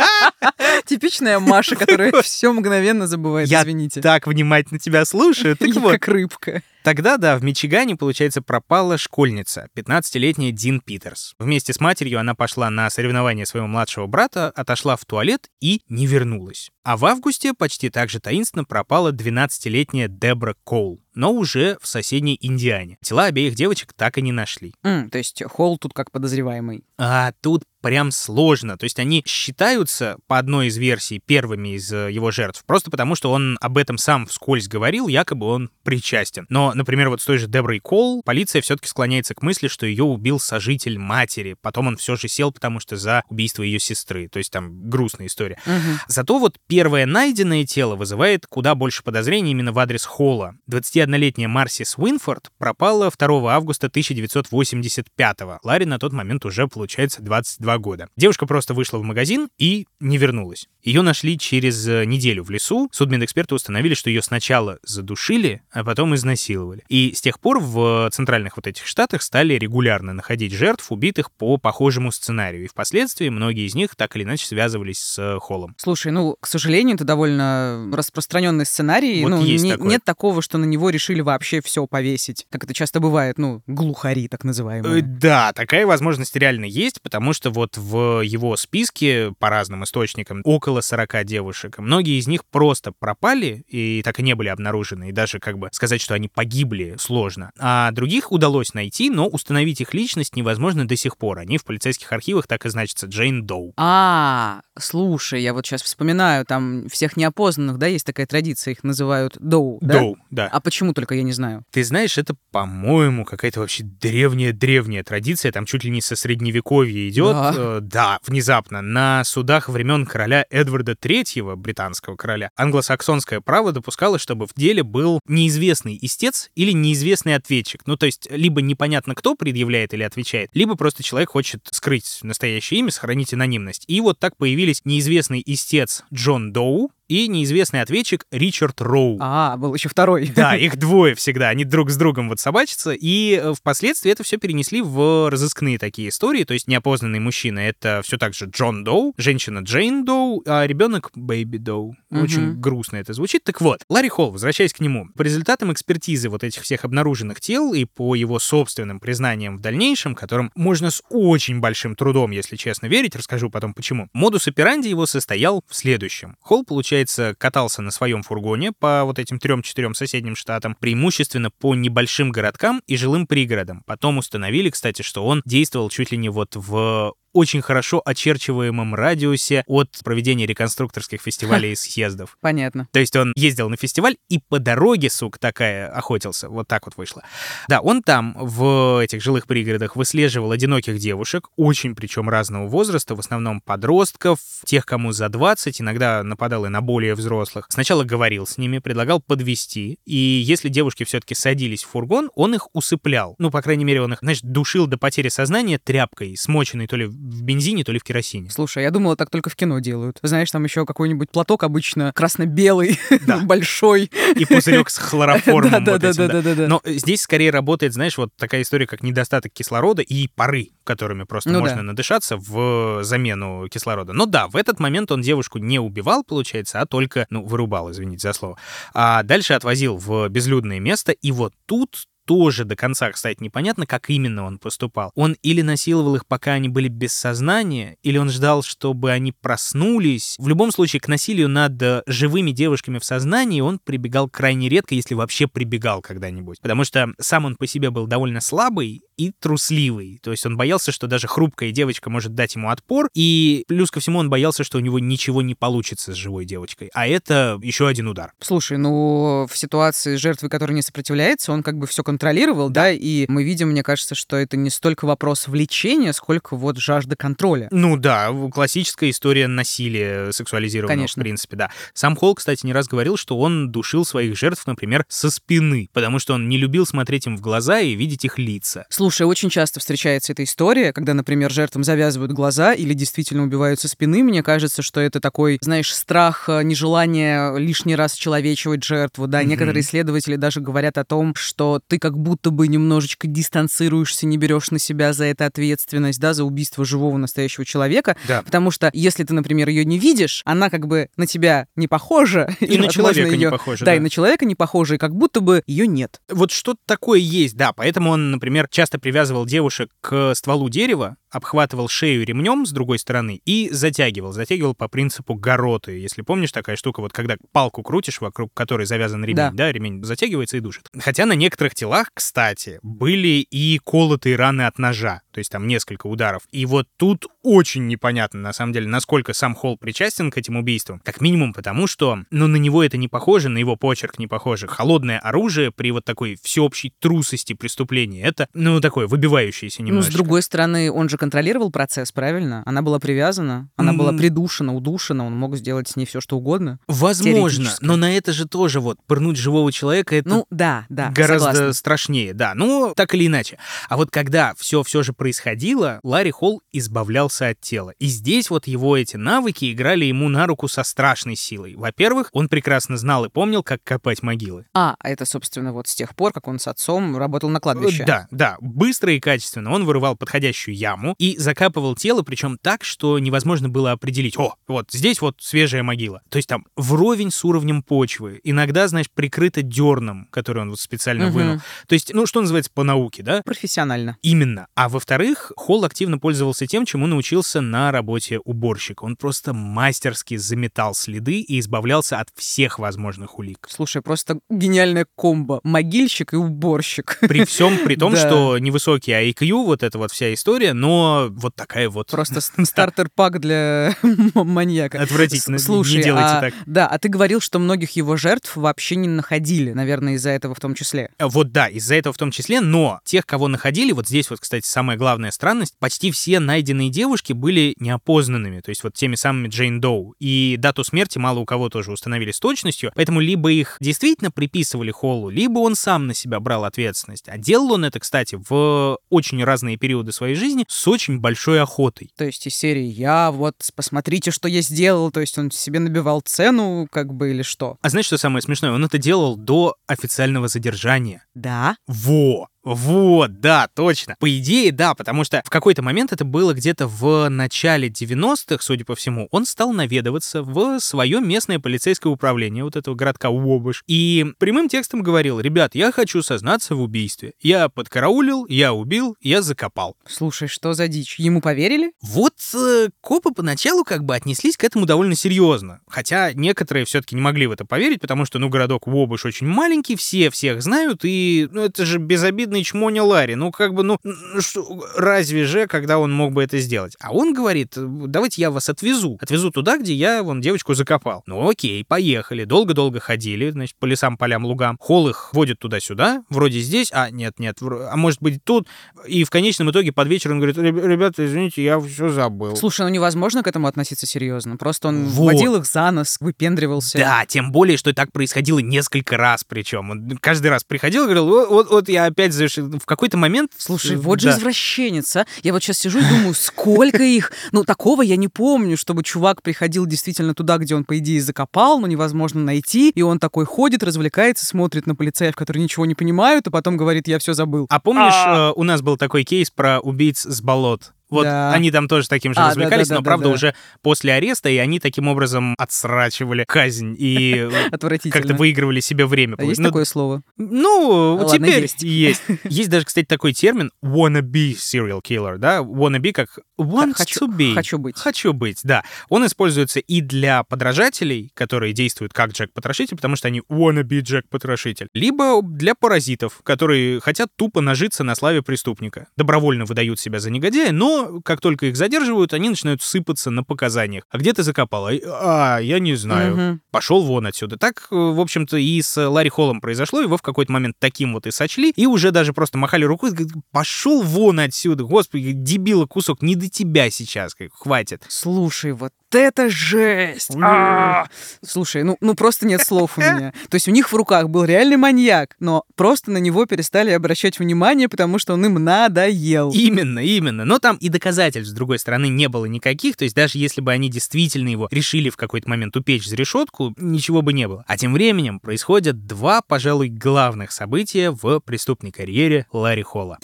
Типичная Маша, которая все мгновенно забывает, извините. Я так внимательно тебя слушаю. Так вот. Как рыбка. Тогда, да, в Мичигане, получается, пропала школьница, 15-летняя Дин Питерс. Вместе с матерью она пошла на соревнования своего младшего брата, отошла в туалет и не вернулась. А в августе почти так же таинственно пропала 12-летняя Дебра Коул, но уже в соседней Индиане. Тела обеих девочек так и не нашли. Mm, то есть Холл тут как подозреваемый. А тут прям сложно. То есть они считаются, по одной из версий, первыми из э, его жертв, просто потому что он об этом сам вскользь говорил, якобы он причастен. Но, например, вот с той же Деброй Кол полиция все-таки склоняется к мысли, что ее убил сожитель матери. Потом он все же сел, потому что за убийство ее сестры. То есть там грустная история. Мгм. Зато вот первое найденное тело вызывает куда больше подозрений именно в адрес Холла. 21-летняя Марси Свинфорд пропала 2 августа 1985-го. Ларри на тот момент уже, получается, 22 года. Девушка просто вышла в магазин и не вернулась. Ее нашли через э, неделю в лесу. Судмедэксперты установили, что ее сначала задушили, а потом изнасиловали. И с тех пор в центральных вот этих штатах стали регулярно находить жертв, убитых по похожему сценарию. И впоследствии многие из них так или иначе связывались с э, Холлом. Слушай, ну, к сожалению, это довольно распространенный сценарий. Вот ну, есть не- такое. нет такого, что на него решили вообще все повесить. Как это часто бывает, ну, глухари, так Э, называемые. Да, такая возможность реально есть, потому что вот в его списке по разным источникам около 40 девушек. Многие из них просто пропали и так и не были обнаружены. И даже как бы сказать, что они погибли, сложно. А других удалось найти, но установить их личность невозможно до сих пор. Они в полицейских архивах так и значатся Джейн Доу. А, слушай, я вот сейчас вспоминаю, там всех неопознанных, да, есть такая традиция, их называют доу, да? Доу, да. А почему только я не знаю? Ты знаешь, это, по-моему, какая-то вообще древняя-древняя традиция, там чуть ли не со средневековья идет. Да. Э, да, внезапно. На судах времен короля Эдварда III, британского короля, англосаксонское право допускало, чтобы в деле был неизвестный истец или неизвестный ответчик. Ну, то есть, либо непонятно, кто предъявляет или отвечает, либо просто человек хочет скрыть настоящее имя, сохранить анонимность. И вот так появились неизвестный истец Джон Доу и неизвестный ответчик Ричард Роу. А, был еще второй. Да, их двое всегда, они друг с другом вот собачатся, и э, впоследствии это все перенесли в разыскные такие истории, то есть неопознанный мужчина — это все так же Джон Доу, женщина Джейн Доу, а ребенок Бэйби Доу. Очень грустно это звучит. Так вот, Ларри Холл, возвращаясь к нему, по результатам экспертизы вот этих всех обнаруженных тел и по его собственным признаниям в дальнейшем, которым можно с очень большим трудом, если честно, верить, расскажу потом почему, модус операнди его состоял в следующем. Холл, получается, катался на своем фургоне по вот этим трем-четырем соседним штатам, преимущественно по небольшим городкам и жилым пригородам. Потом установили, кстати, что он действовал чуть ли не вот в очень хорошо очерчиваемом радиусе от проведения реконструкторских фестивалей и съездов. Понятно. То есть он ездил на фестиваль и по дороге, сук, такая охотился. Вот так вот вышло. Да, он там, в этих жилых пригородах, выслеживал одиноких девушек, очень причем разного возраста, в основном подростков, тех, кому за 20, иногда нападал и на более взрослых. Сначала говорил с ними, предлагал подвести, и если девушки все-таки садились в фургон, он их усыплял. Ну, по крайней мере, он их, знаешь, душил до потери сознания тряпкой, смоченной то ли в бензине, то ли в керосине. Слушай, я думала, так только в кино делают. Знаешь, там еще какой-нибудь платок обычно красно-белый, Да. большой. И пузырек с хлороформом. вот этим, да. Да-да-да-да-да. Но здесь скорее работает, знаешь, вот такая история, как недостаток кислорода и пары, которыми просто Ну можно да. надышаться в замену кислорода. Но да, в этот момент он девушку не убивал, получается, а только, ну, вырубал, извините за слово. А дальше отвозил в безлюдное место, и вот тут тоже до конца, кстати, непонятно, как именно он поступал. Он или насиловал их, пока они были без сознания, или он ждал, чтобы они проснулись. В любом случае, к насилию над э, живыми девушками в сознании он прибегал крайне редко, если вообще прибегал когда-нибудь. Потому что сам он по себе был довольно слабый и трусливый. То есть он боялся, что даже хрупкая девочка может дать ему отпор, и плюс ко всему он боялся, что у него ничего не получится с живой девочкой. А это еще один удар. Слушай, ну, в ситуации с жертвой, которая не сопротивляется, он как бы все контролировал, да. и мы видим, мне кажется, что это не столько вопрос влечения, сколько вот жажда контроля. Ну да, классическая история насилия сексуализированного, Конечно. в принципе, да. Сам Холл, кстати, не раз говорил, что он душил своих жертв, например, со спины, потому что он не любил смотреть им в глаза и видеть их лица. Слушай, очень часто встречается эта история, когда, например, жертвам завязывают глаза или действительно убивают со спины. Мне кажется, что это такой, знаешь, страх, э, нежелание лишний раз человечивать жертву. Да, Мгм. некоторые исследователи даже говорят о том, что ты как будто бы немножечко дистанцируешься, не берешь на себя за это ответственность, да, за убийство живого настоящего человека. Да. Потому что если ты, например, ее не видишь, она как бы на тебя не похожа. И на возможно, человека не её- похоже, Да, да. и на человека не похожа, и как будто бы ее нет. Вот что-то такое есть, да. Поэтому он, например, часто привязывал девушек к стволу дерева, обхватывал шею ремнем с другой стороны и затягивал. Затягивал по принципу гороты. Если помнишь, такая штука, вот когда палку крутишь, вокруг которой завязан ремень, да, да ремень затягивается и душит. Хотя на некоторых телах, кстати, были и колотые раны от ножа. То есть там несколько ударов. И вот тут очень непонятно, на самом деле, насколько сам Холл причастен к этим убийствам. Как минимум потому, что, ну, на него это не похоже, на его почерк не похоже. Холодное оружие при вот такой всеобщей трусости преступления, это, ну, такое выбивающееся немножечко. Ну, с другой стороны, он же контролировал процесс, правильно? Она была привязана, она mm. была придушена, удушена, он мог сделать с ней все, что угодно. Возможно, но на это же тоже вот пырнуть живого человека, это ну, да, да, гораздо согласна. страшнее, да. Ну, так или иначе. А вот когда все все же происходило, Ларри Холл избавлялся от тела. И здесь вот его эти навыки играли ему на руку со страшной силой. Во-первых, он прекрасно знал и помнил, как копать могилы. А, это, собственно, вот с тех пор, как он с отцом работал на кладбище. Да, да. Быстро и качественно он вырывал подходящую яму и закапывал тело, причем так, что невозможно было определить, о, вот здесь вот свежая могила. То есть там вровень с уровнем почвы. Иногда, знаешь, прикрыто дерном, который он вот специально угу. вынул. То есть, ну, что называется по науке, да? Профессионально. Именно. А во-вторых, Холл активно пользовался тем, чему научился на работе уборщика. Он просто мастерски заметал следы и избавлялся от всех возможных улик. Слушай, просто гениальная комбо. Могильщик и уборщик. При всем при том, что невысокий IQ, вот эта вот вся история, но вот такая вот... Просто стартер-пак для маньяка. Отвратительно. Слушай, не делайте а, так. Да, а ты говорил, что многих его жертв вообще не находили, наверное, из-за этого в том числе. Вот да, из-за этого в том числе, но тех, кого находили, вот здесь вот, кстати, самая главная странность, почти все найденные девушки были неопознанными, то есть вот теми самыми Джейн Доу. И дату смерти мало у кого тоже установили с точностью, поэтому либо их действительно приписывали Холлу, либо он сам на себя брал ответственность. А делал он это, кстати, в очень разные периоды своей жизни с очень большой охотой. То есть из серии «Я вот, посмотрите, что я сделал», то есть он себе набивал цену, как бы, или что? А знаешь, что самое смешное? Он это делал до официального задержания. Да? Во! Вот, да, точно. По идее, да, потому что в какой-то момент это было где-то в начале 90-х, судя по всему, он стал наведываться в свое местное полицейское управление вот этого городка Уобыш и прямым текстом говорил, ребят, я хочу сознаться в убийстве. Я подкараулил, я убил, я закопал. Слушай, что за дичь? Ему поверили? Вот э, копы поначалу как бы отнеслись к этому довольно серьезно. Хотя некоторые все-таки не могли в это поверить, потому что, ну, городок Уобыш очень маленький, все всех знают, и, ну, это же безобидно бедный чмоня Ларри. Ну, как бы, ну, что, разве же, когда он мог бы это сделать? А он говорит, давайте я вас отвезу. Отвезу туда, где я, вон, девочку закопал. Ну, окей, поехали. Долго-долго ходили, значит, по лесам, полям, лугам. Холл их водит туда-сюда, вроде здесь, а нет, нет, а может быть тут. И в конечном итоге под вечер он говорит, ребята, извините, я все забыл. Слушай, ну невозможно к этому относиться серьезно. Просто он вот. водил их за нос, выпендривался. Да, тем более, что так происходило несколько раз причем. Он каждый раз приходил и говорил, вот, вот, вот я опять в какой-то момент... Слушай, вот да. же извращенец, а? Я вот сейчас сижу и думаю, сколько их? Ну, такого я не помню, чтобы чувак приходил действительно туда, где он, по идее, закопал, но невозможно найти, и он такой ходит, развлекается, смотрит на полицаев, которые ничего не понимают, а потом говорит, я все забыл. А помнишь, а... у нас был такой кейс про убийц с болот? Вот да. они там тоже таким же а, развлекались, да, да, но, правда, да. уже после ареста, и они таким образом отсрачивали казнь и как-то выигрывали себе время. А есть ну, такое слово? Ну, а, теперь есть. есть. Есть даже, кстати, такой термин wannabe serial killer, да? Wannabe как wants хочу, to be. Хочу быть. Хочу быть, да. Он используется и для подражателей, которые действуют как Джек-потрошитель, потому что они wannabe Джек-потрошитель, либо для паразитов, которые хотят тупо нажиться на славе преступника. Добровольно выдают себя за негодяя, но как только их задерживают, они начинают сыпаться на показаниях. А где ты закопал? А, я не знаю. Угу. Пошел вон отсюда. Так, э, в общем-то, и с Ларри Холлом произошло, его в какой-то момент таким вот и сочли, и уже даже просто махали рукой, пошел вон отсюда, господи, дебила кусок, не до тебя сейчас, хватит. Слушай, вот это жесть! А! Слушай, ну, ну просто нет слов у меня. То есть у них в руках был реальный маньяк, но просто на него перестали обращать внимание, потому что он им надоел. Именно, именно. Но там и доказательств, с другой стороны, не было никаких. То есть даже если бы они действительно его решили в какой-то момент упечь за решетку, ничего бы не было. А тем временем происходят два, пожалуй, главных события в преступной карьере Ларри Холла.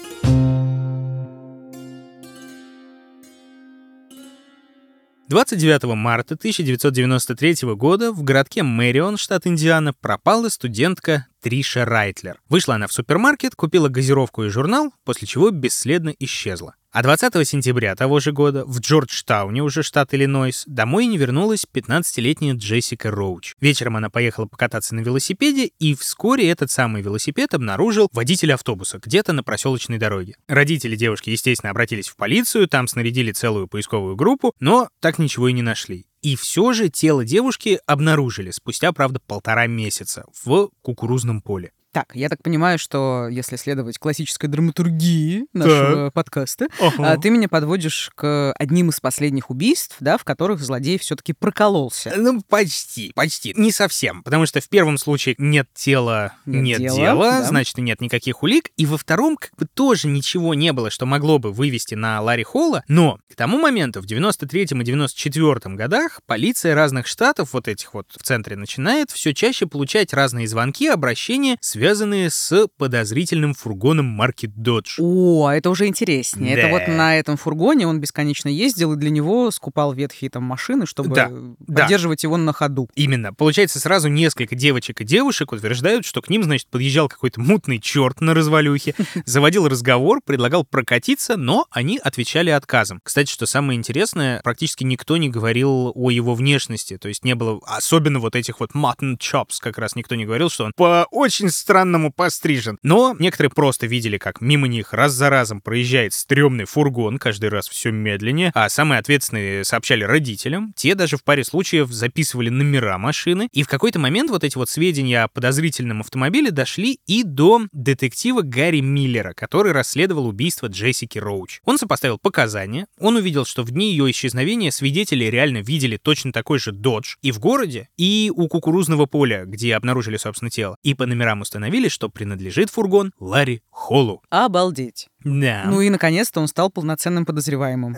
29 марта 1993 года в городке Мэрион, штат Индиана, пропала студентка Триша Райтлер. Вышла она в супермаркет, купила газировку и журнал, после чего бесследно исчезла. А 20 сентября того же года в Джорджтауне, уже штат Иллинойс, домой не вернулась 15-летняя Джессика Роуч. Вечером она поехала покататься на велосипеде, и вскоре этот самый велосипед обнаружил водитель автобуса где-то на проселочной дороге. Родители девушки, естественно, обратились в полицию, там снарядили целую поисковую группу, но так ничего и не нашли. И все же тело девушки обнаружили спустя, правда, полтора месяца в кукурузном поле. Так, я так понимаю, что если следовать классической драматургии нашего так. подкаста, ага. ты меня подводишь к одним из последних убийств, да, в которых злодей все-таки прокололся. Ну, почти, почти. Не совсем, потому что в первом случае нет тела, нет, нет дела, дела да. значит, нет никаких улик, и во втором как бы тоже ничего не было, что могло бы вывести на Ларри Холла, но к тому моменту, в 93-м и 94-м годах, полиция разных штатов, вот этих вот в центре, начинает все чаще получать разные звонки, обращения, связанные связанные с подозрительным фургоном марки Dodge. О, это уже интереснее. Да. Это вот на этом фургоне он бесконечно ездил, и для него скупал ветхие там машины, чтобы да. поддерживать да. его на ходу. Именно. Получается, сразу несколько девочек и девушек утверждают, что к ним, значит, подъезжал какой-то мутный черт на развалюхе, заводил разговор, предлагал прокатиться, но они отвечали отказом. Кстати, что самое интересное, практически никто не говорил о его внешности, то есть не было особенно вот этих вот mutton chops, как раз никто не говорил, что он по очень странному по-странному пострижен. Но некоторые просто видели, как мимо них раз за разом проезжает стрёмный фургон, каждый раз все медленнее, а самые ответственные сообщали родителям. Те даже в паре случаев записывали номера машины. И в какой-то момент вот эти вот сведения о подозрительном автомобиле дошли и до детектива Гарри Миллера, который расследовал убийство Джессики Роуч. Он сопоставил показания, он увидел, что в дни ее исчезновения свидетели реально видели точно такой же Додж и в городе, и у кукурузного поля, где обнаружили, собственно, тело. И по номерам установили установили, что принадлежит фургон Ларри Холлу. Обалдеть. Да. Ну и наконец-то он стал полноценным подозреваемым.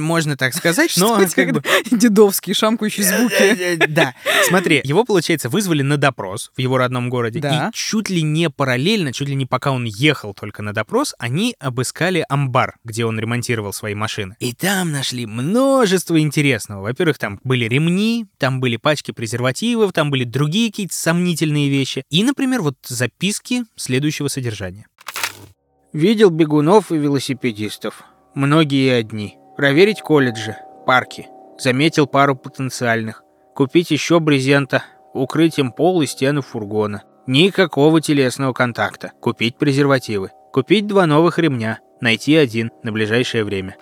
Можно так сказать, но он как бы... Дедовские шамкающие звуки. Да. Смотри, его, получается, вызвали на допрос в его родном городе. Да. И чуть ли не параллельно, чуть ли не пока он ехал только на допрос, они обыскали амбар, где он ремонтировал свои машины. И там нашли множество интересного. Во-первых, там были ремни, там были пачки презервативов, там были другие какие-то сомнительные вещи. И, например, вот записки следующего содержания. Видел бегунов и велосипедистов. Многие одни. Проверить колледжи, парки. Заметил пару потенциальных. Купить еще брезента. Укрыть им пол и стены фургона. Никакого телесного контакта. Купить презервативы. Купить два новых ремня. Найти один на ближайшее время.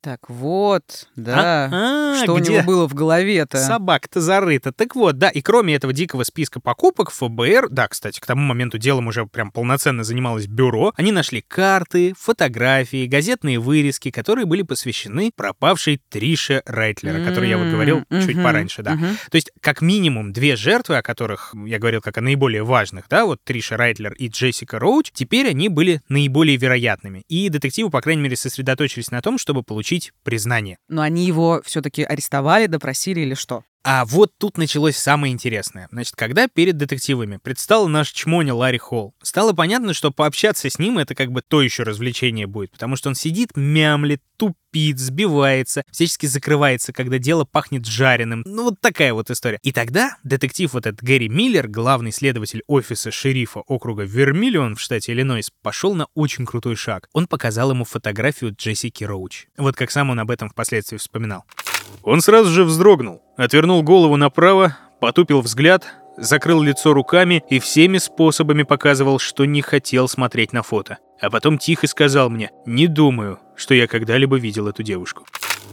Так вот, да. А, а, что где? у него было в голове-то? Собака-то зарыта. Так вот, да, и кроме этого дикого списка покупок, ФБР, да, кстати, к тому моменту делом уже прям полноценно занималось бюро, они нашли карты, фотографии, газетные вырезки, которые были посвящены пропавшей Трише Райтлер, о которой я вот говорил mm-hmm. чуть пораньше, да. Mm-hmm. То есть, как минимум, две жертвы, о которых я говорил как о наиболее важных, да, вот Триша Райтлер и Джессика Роуч, теперь они были наиболее вероятными. И детективы, по крайней мере, сосредоточились на том, чтобы получить получить признание. Но они его все-таки арестовали, допросили или что? А вот тут началось самое интересное. Значит, когда перед детективами предстал наш чмоня Ларри Холл, стало понятно, что пообщаться с ним это как бы то еще развлечение будет, потому что он сидит, мямлит, тупит, сбивается, всячески закрывается, когда дело пахнет жареным. Ну, вот такая вот история. И тогда детектив вот этот Гэри Миллер, главный следователь офиса шерифа округа Вермиллион в штате Иллинойс, пошел на очень крутой шаг. Он показал ему фотографию Джессики Роуч. Вот как сам он об этом впоследствии вспоминал. Он сразу же вздрогнул, отвернул голову направо, потупил взгляд, закрыл лицо руками и всеми способами показывал, что не хотел смотреть на фото. А потом тихо сказал мне «Не думаю, что я когда-либо видел эту девушку».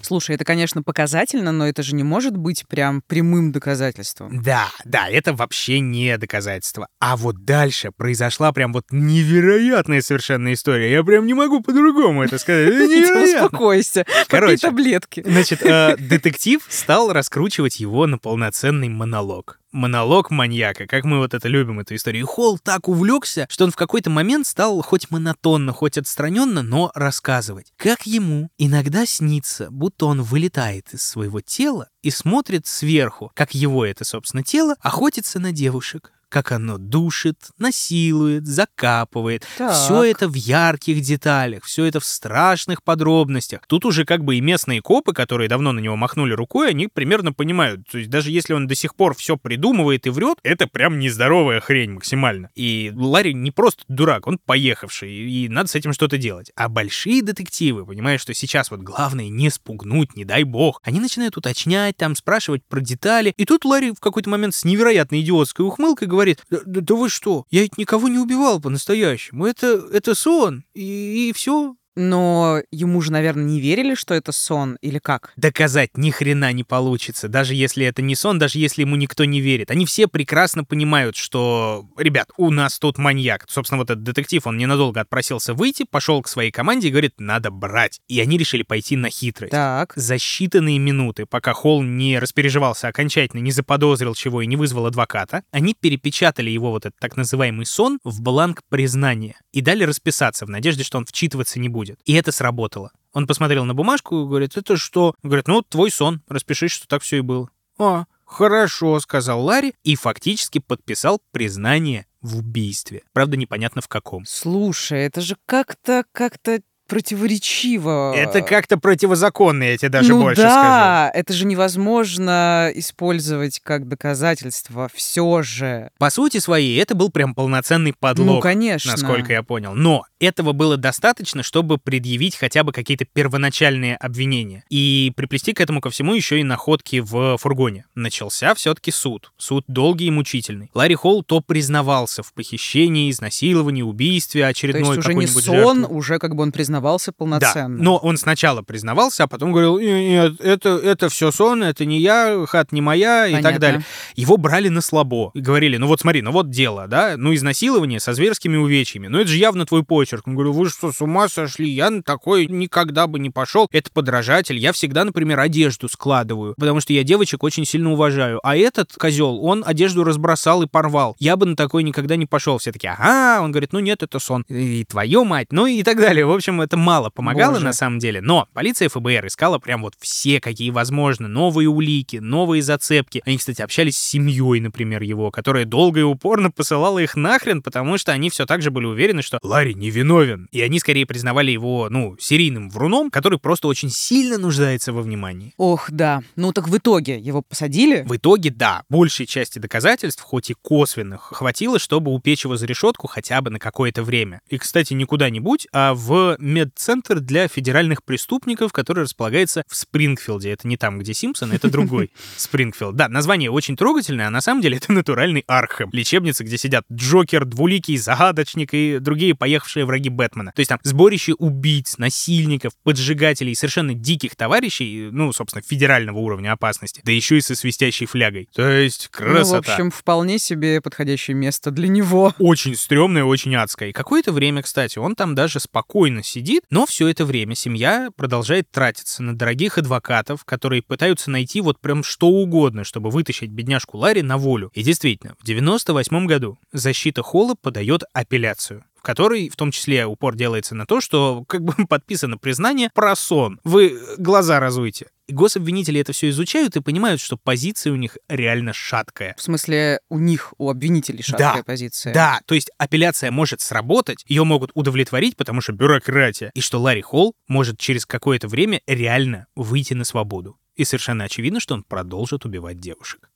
Слушай, это, конечно, показательно, но это же не может быть прям прямым доказательством. Да, да, это вообще не доказательство. А вот дальше произошла прям вот невероятная совершенно история. Я прям не могу по-другому это сказать. Невероятно. Успокойся. Короче, таблетки. Значит, э, детектив стал раскручивать его на полноценный монолог монолог маньяка, как мы вот это любим, эту историю. И Холл так увлекся, что он в какой-то момент стал хоть монотонно, хоть отстраненно, но рассказывать, как ему иногда снится, будто он вылетает из своего тела и смотрит сверху, как его это, собственно, тело охотится на девушек, как оно душит, насилует, закапывает. Так. Все это в ярких деталях, все это в страшных подробностях. Тут уже как бы и местные копы, которые давно на него махнули рукой, они примерно понимают. То есть даже если он до сих пор все придумывает и врет, это прям нездоровая хрень максимально. И Ларри не просто дурак, он поехавший, и надо с этим что-то делать. А большие детективы, понимаешь, что сейчас вот главное не спугнуть, не дай бог, они начинают уточнять, там спрашивать про детали. И тут Ларри в какой-то момент с невероятно идиотской ухмылкой говорит, да, да, да вы что, я ведь никого не убивал по-настоящему, это, это сон, и, и все, Но ему же, наверное, не верили, что это сон, или как? доказать ни хрена не получится, даже если это не сон, даже если ему никто не верит. Они все прекрасно понимают, что, ребят, у нас тут маньяк. Собственно, вот этот детектив, он ненадолго отпросился выйти, пошел к своей команде и говорит, надо брать. И они решили пойти на хитрость. Так. За считанные минуты, пока Холл не распереживался окончательно, не заподозрил чего и не вызвал адвоката, они перепечатали его вот этот так называемый сон в бланк признания и дали расписаться в надежде, что он вчитываться не будет. И это сработало. Он посмотрел на бумажку и говорит, это что? Говорит, ну, твой сон, распишись, что так все и было. А, хорошо, сказал Ларри и фактически подписал признание в убийстве. Правда, непонятно в каком. Слушай, это же как-то, как-то противоречиво. Это как-то противозаконно, я тебе даже ну больше скажу. да, это же невозможно использовать как доказательство. Все же. По сути своей, это был прям полноценный подлог. Ну, конечно. Насколько я понял. Но этого было достаточно, чтобы предъявить хотя бы какие-то первоначальные обвинения. И приплести к этому ко всему еще и находки в фургоне. Начался все-таки суд. Суд долгий и мучительный. Ларри Холл то признавался в похищении, изнасиловании, убийстве То очередной есть уже не сон, жертвы. уже как бы он признавался Да, полноценно. но он сначала признавался, а потом говорил, нет, это, это все сон, это не я, хат не моя и так Понятно. далее. Его брали на слабо и говорили, ну вот смотри, ну вот дело, да, ну изнасилование со зверскими увечьями, ну это же явно твой почерк. Он говорил, вы что, с ума сошли? Я на такой никогда бы не пошел. Это подражатель. Я всегда, например, одежду складываю, потому что я девочек очень сильно уважаю. А этот козел, он одежду разбросал и порвал. Я бы на такой никогда не пошел. Все таки ага, он говорит, ну нет, это сон. И твою мать, ну и так далее. В общем, это мало помогало Боже. на самом деле. Но полиция ФБР искала прям вот все, какие возможно, новые улики, новые зацепки. Они, кстати, общались с семьей, например, его, которая долго и упорно посылала их нахрен, потому что они все так же были уверены, что Ларри невиновен. И они скорее признавали его, ну, серийным вруном, который просто очень сильно нуждается во внимании. Ох, да. Ну так в итоге его посадили? В итоге, да, большей части доказательств, хоть и косвенных, хватило, чтобы упечь его за решетку хотя бы на какое-то время. И, кстати, не куда-нибудь, а в медцентр для федеральных преступников, который располагается в Спрингфилде. Это не там, где Симпсон, это другой Спрингфилд. Да, название очень трогательное, а на самом деле это натуральный Архем. Лечебница, где сидят Джокер, Двуликий, Загадочник и другие поехавшие враги Бэтмена. То есть там сборище убийц, насильников, поджигателей, совершенно диких товарищей, ну, собственно, федерального уровня опасности, да еще и со свистящей флягой. То есть Ну, в красота. общем, вполне себе подходящее место для него. Очень стрёмное, очень адское. И какое-то время, кстати, он там даже спокойно сидит, но все это время семья продолжает тратиться на дорогих адвокатов, которые пытаются найти вот прям что угодно, чтобы вытащить бедняжку Ларри на волю. И действительно, в 98 году защита Холла подает апелляцию в которой в том числе упор делается на то, что как бы подписано признание про сон. Вы глаза разуйте. И гособвинители это все изучают и понимают, что позиция у них реально шаткая. В смысле, у них, у обвинителей шаткая Да, позиция. Да, то есть апелляция может сработать, ее могут удовлетворить, потому что бюрократия, и что Ларри Холл может через какое-то время реально выйти на свободу. И совершенно очевидно, что он продолжит убивать девушек.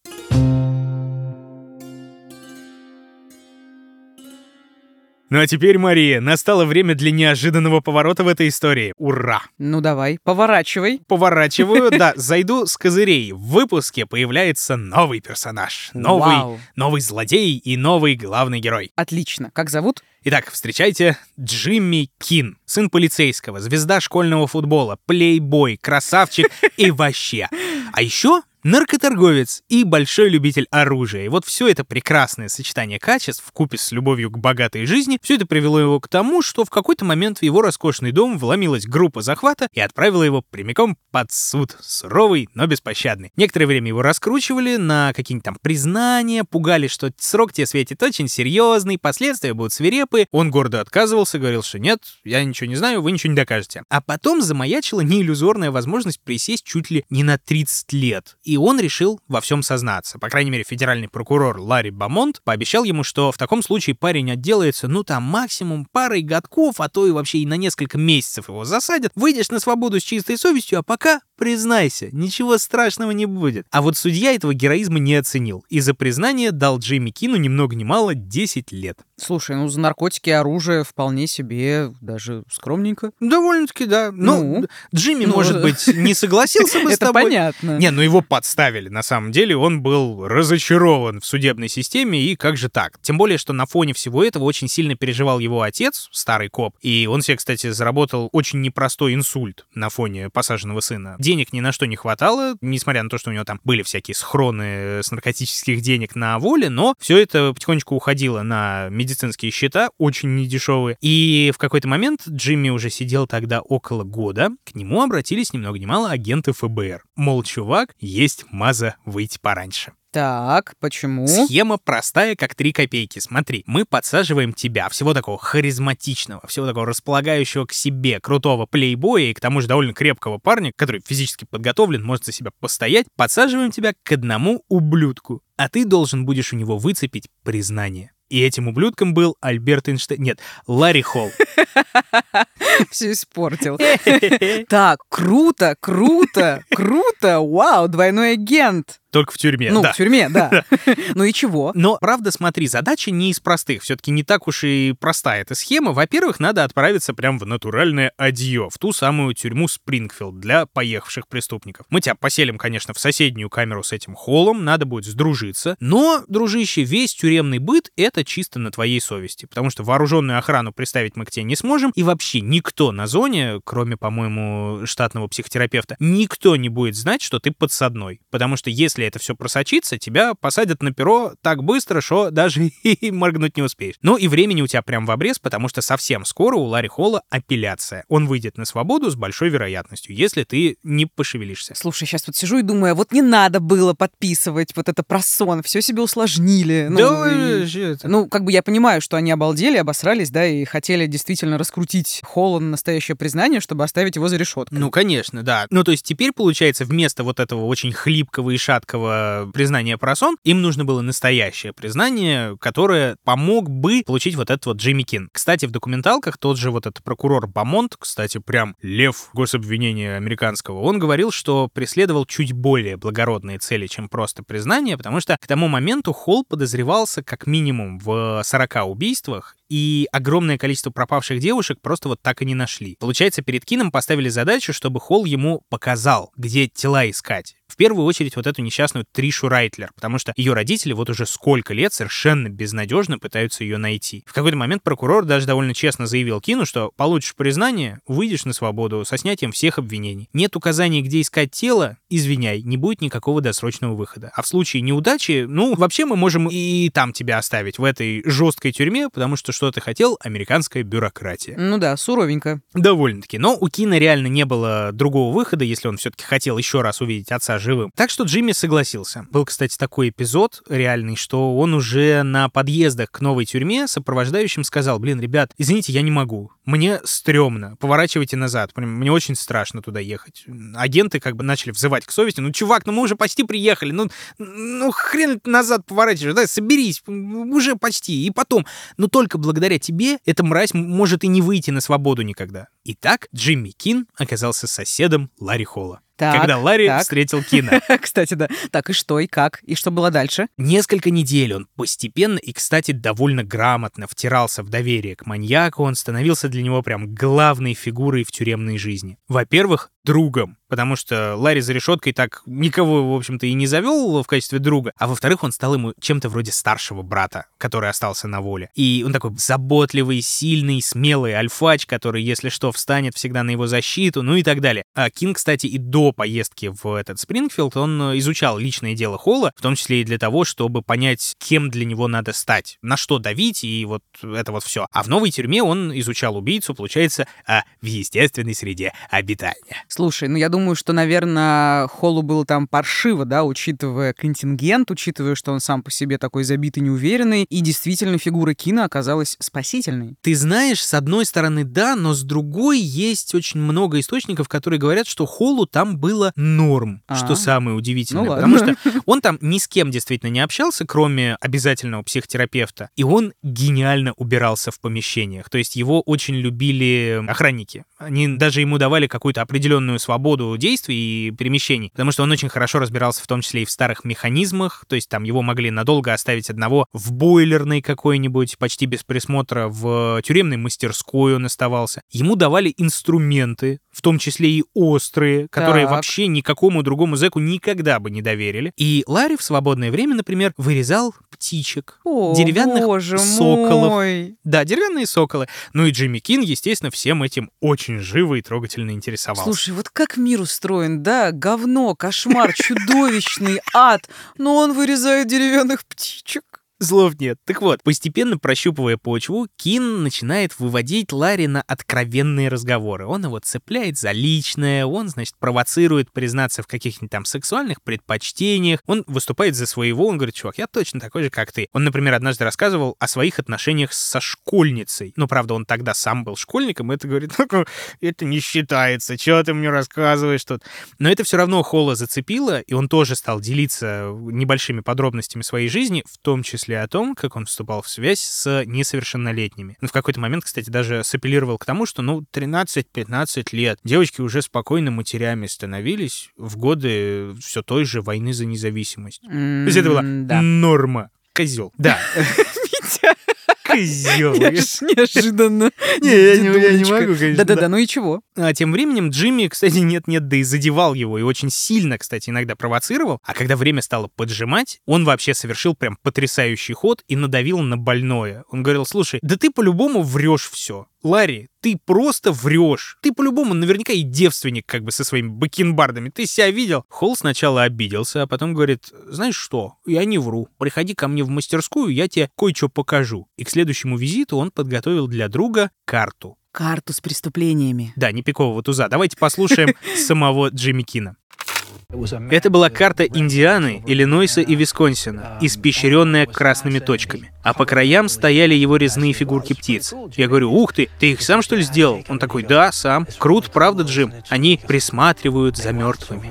Ну а теперь, Мария, настало время для неожиданного поворота в этой истории. Ура! Ну давай, поворачивай. Поворачиваю, да, зайду с козырей. В выпуске появляется новый персонаж. Новый, Вау. новый злодей и новый главный герой. Отлично. Как зовут? Итак, встречайте Джимми Кин, сын полицейского, звезда школьного футбола, плейбой, красавчик и вообще. А еще наркоторговец и большой любитель оружия. И вот все это прекрасное сочетание качеств в купе с любовью к богатой жизни, все это привело его к тому, что в какой-то момент в его роскошный дом вломилась группа захвата и отправила его прямиком под суд, суровый, но беспощадный. Некоторое время его раскручивали на какие-нибудь там признания, пугали, что срок тебе светит очень серьезный, последствия будут свирепые. Он гордо отказывался, говорил, что нет, я ничего не знаю, вы ничего не докажете. А потом замаячила неиллюзорная возможность присесть чуть ли не на 30 лет. И он решил во всем сознаться. По крайней мере, федеральный прокурор Ларри Бамонт пообещал ему, что в таком случае парень отделается, ну там максимум парой годков, а то и вообще и на несколько месяцев его засадят, выйдешь на свободу с чистой совестью, а пока признайся, ничего страшного не будет. А вот судья этого героизма не оценил, и за признание дал Джимми Кину ни много ни мало 10 лет. Слушай, ну за наркотики и оружие вполне себе даже скромненько. Довольно-таки, да. Ну, Ну, Джимми, ну, может быть, не согласился бы с Это тобой. понятно. Не, ну его подставили, на самом деле. Он был разочарован в судебной системе, и как же так? Тем более, что на фоне всего этого очень сильно переживал его отец, старый коп, и он себе, кстати, заработал очень непростой инсульт на фоне посаженного сына. Денег ни на что не хватало, несмотря на то, что у него там были всякие схроны с наркотических денег на воле, но все это потихонечку уходило на медицинские счета, очень недешевые. И в какой-то момент Джимми уже сидел тогда около года, к нему обратились ни много ни мало агенты ФБР. Мол, чувак, есть маза выйти пораньше. Так, почему? Схема простая, как три копейки. Смотри, мы подсаживаем тебя, всего такого харизматичного, всего такого располагающего к себе, крутого плейбоя и к тому же довольно крепкого парня, который физически подготовлен, может за себя постоять, подсаживаем тебя к одному ублюдку, а ты должен будешь у него выцепить признание. И этим ублюдком был Альберт Эйнштейн... Нет, Ларри Холл. Все испортил. Так, круто, круто, круто. Вау, двойной агент. Только в тюрьме, Ну, да. в тюрьме, да. Ну и чего? Но, правда, смотри, задача не из простых. Все-таки не так уж и простая эта схема. Во-первых, надо отправиться прям в натуральное адье, в ту самую тюрьму Спрингфилд для поехавших преступников. Мы тебя поселим, конечно, в соседнюю камеру с этим холлом, надо будет сдружиться. Но, дружище, весь тюремный быт — это чисто на твоей совести, потому что вооруженную охрану представить мы к тебе не сможем, и вообще никто на зоне, кроме, по-моему, штатного психотерапевта, никто не будет знать, что ты подсадной. Потому что если это все просочится, тебя посадят на перо так быстро, что даже и моргнуть не успеешь. Ну и времени у тебя прям в обрез, потому что совсем скоро у Ларри Холла апелляция. Он выйдет на свободу с большой вероятностью, если ты не пошевелишься. Слушай, сейчас вот сижу и думаю, а вот не надо было подписывать вот это про сон, все себе усложнили. Ну, Да, и- Ну, как бы я понимаю, что они обалдели, обосрались, да, и хотели действительно раскрутить Холла на настоящее признание, чтобы оставить его за решеткой. Ну, конечно, да. Ну, то есть теперь, получается, вместо вот этого очень хлипкого и шаткого признания про им нужно было настоящее признание, которое помог бы получить вот этот вот Джимми Кин. Кстати, в документалках тот же вот этот прокурор Бамонт, кстати, прям лев гособвинения американского, он говорил, что преследовал чуть более благородные цели, чем просто признание, потому что к тому моменту Холл подозревался как минимум в 40 убийствах, и огромное количество пропавших девушек просто вот так и не нашли. Получается, перед Кином поставили задачу, чтобы Холл ему показал, где тела искать. В первую очередь вот эту несчастную Тришу Райтлер, потому что ее родители вот уже сколько лет совершенно безнадежно пытаются ее найти. В какой-то момент прокурор даже довольно честно заявил Кину, что получишь признание, выйдешь на свободу со снятием всех обвинений. Нет указаний, где искать тело, извиняй, не будет никакого досрочного выхода. А в случае неудачи, ну, вообще мы можем и там тебя оставить, в этой жесткой тюрьме, потому что что ты хотел, американская бюрократия. Ну да, суровенько. Довольно-таки. Но у Кина реально не было другого выхода, если он все-таки хотел еще раз увидеть отца живым. Так что Джимми согласился. Был, кстати, такой эпизод реальный, что он уже на подъездах к новой тюрьме сопровождающим сказал, блин, ребят, извините, я не могу. Мне стрёмно. Поворачивайте назад. Мне очень страшно туда ехать. Агенты как бы начали взывать к совести. Ну, чувак, ну мы уже почти приехали. Ну, ну хрен назад поворачиваешь. Да, соберись. Уже почти. И потом. Но только благодаря тебе эта мразь может и не выйти на свободу никогда. Итак, Джимми Кин оказался соседом Ларри Холла. Так, когда Ларри так. встретил Кина. Кстати, да. Так, и что, и как? И что было дальше? Несколько недель он постепенно и, кстати, довольно грамотно втирался в доверие к маньяку, он становился для него прям главной фигурой в тюремной жизни. Во-первых, другом, потому что Ларри за решеткой так никого, в общем-то, и не завел в качестве друга, а во-вторых, он стал ему чем-то вроде старшего брата, который остался на воле. И он такой заботливый, сильный, смелый альфач, который, если что, встанет всегда на его защиту, ну и так далее. А Кин, кстати, и до поездки в этот Спрингфилд, он э, изучал личное дело Холла, в том числе и для того, чтобы понять, кем для него надо стать, на что давить, и вот это вот все. А в новой тюрьме он изучал убийцу, получается, а в естественной среде обитания. Слушай, ну я думаю, что, наверное, Холлу было там паршиво, да, учитывая контингент, учитывая, что он сам по себе такой забитый, неуверенный, и действительно фигура Кина оказалась спасительной. Ты знаешь, с одной стороны, да, но с другой порой есть очень много источников, которые говорят, что Холлу там было норм, А. что самое удивительное. Ну потому что он там ни с кем действительно не общался, кроме обязательного психотерапевта. И он гениально убирался в помещениях. То есть его очень любили охранники. Они даже ему давали какую-то определенную свободу действий и перемещений, потому что он очень хорошо разбирался в том числе и в старых механизмах. То есть там его могли надолго оставить одного в бойлерной какой-нибудь, почти без присмотра, в тюремной мастерской он оставался. Ему давали инструменты, в том числе и острые, которые Так. вообще никакому другому зэку никогда бы не доверили. И Ларри в свободное время, например, вырезал птичек, О, деревянных боже соколов. мой. Да, деревянные соколы. Ну и Джимми Кин, естественно, всем этим очень живо и трогательно интересовался. Слушай, вот как мир устроен, да? Говно, кошмар, чудовищный ад. Но он вырезает деревянных птичек. Злов нет. Так вот, постепенно прощупывая почву, Кин начинает выводить Ларри на откровенные разговоры. Он его цепляет за личное, он, значит, провоцирует признаться в каких-нибудь там сексуальных предпочтениях, он выступает за своего, он говорит, чувак, я точно такой же, как ты. Он, например, однажды рассказывал о своих отношениях со школьницей. Ну, правда, он тогда сам был школьником, и это говорит, «Ну, это не считается, что ты мне рассказываешь тут? Но это все равно Холла зацепило, и он тоже стал делиться небольшими подробностями своей жизни, в том числе о том, как он вступал в связь с несовершеннолетними. Ну, в какой-то момент, кстати, даже сапеллировал к тому, что, ну, 13-15 лет девочки уже спокойно матерями становились в годы все той же войны за независимость. То есть это была Да. норма. Козел. Да. Козел. Неожиданно. Не, я не- могу, конечно, Да-да-да, да. ну и чего? А тем временем Джимми, кстати, нет-нет, да и задевал его, и очень сильно, кстати, иногда провоцировал. А когда время стало поджимать, он вообще совершил прям потрясающий ход и надавил на больное. Он говорил, слушай, да ты по-любому врешь все. Ларри, ты просто врешь. Ты по-любому наверняка и девственник как бы со своими бакенбардами. Ты себя видел? Холл сначала обиделся, а потом говорит, знаешь что, я не вру. Приходи ко мне в мастерскую, я тебе кое-что покажу. И к следующему визиту он подготовил для друга карту. Карту с преступлениями. Да, не пикового туза. Давайте послушаем самого Джимми Кина. Это была карта Индианы, Иллинойса и Висконсина, испещренная красными точками. А по краям стояли его резные фигурки птиц. Я говорю, ух ты, ты их сам что ли сделал? Он такой, да, сам. Крут, правда, Джим? Они присматривают за мертвыми.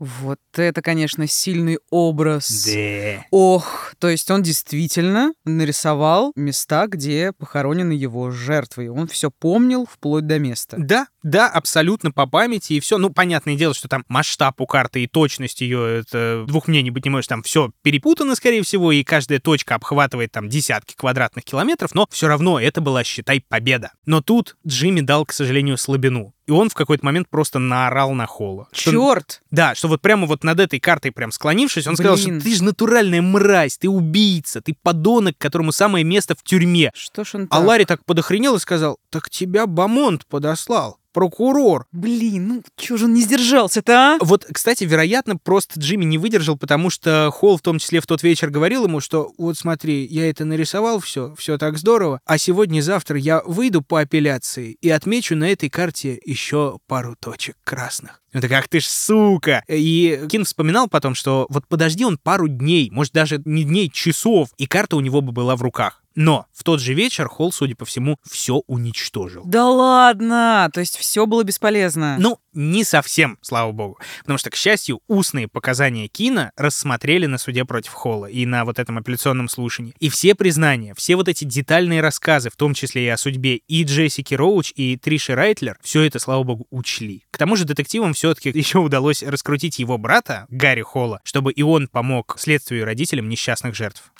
Вот это, конечно, сильный образ. Да. Ох, то есть он действительно нарисовал места, где похоронены его жертвы. Он все помнил вплоть до места. Да, да, абсолютно по памяти и все. Ну, понятное дело, что там масштаб у карты и точность ее, это двух мнений быть не можешь, там все перепутано, скорее всего, и каждая точка обхватывает там десятки квадратных километров, но все равно это была, считай, победа. Но тут Джимми дал, к сожалению, слабину. И он в какой-то момент просто наорал на Холла. Что- Черт! Да, что вот прямо вот над этой картой прям склонившись, он сказал, Блин. что ты же натуральная мразь, ты убийца, ты подонок, которому самое место в тюрьме. Что ж он А так? Ларри так подохренел и сказал, так тебя Бамонт подослал, прокурор. Блин, ну чё же он не сдержался-то, а? Вот, кстати, вероятно, просто Джимми не выдержал, потому что Холл в том числе в тот вечер говорил ему, что вот смотри, я это нарисовал все, все так здорово, а сегодня-завтра я выйду по апелляции и отмечу на этой карте еще пару точек красных. Такой, ах ты ж сука! И Кин вспоминал потом, что вот подожди он пару дней, может даже не дней, часов, и карта у него бы была в руках. Но в тот же вечер Холл, судя по всему, все уничтожил. Да ладно! То есть все было бесполезно. Ну, не совсем, слава богу. Потому что, к счастью, устные показания Кина рассмотрели на суде против Холла и на вот этом апелляционном слушании. И все признания, все вот эти детальные рассказы, в том числе и о судьбе и Джессики Роуч, и Триши Райтлер, все это, слава богу, учли. К тому же детективам все-таки еще удалось раскрутить его брата, Гарри Холла, чтобы и он помог следствию и родителям несчастных жертв.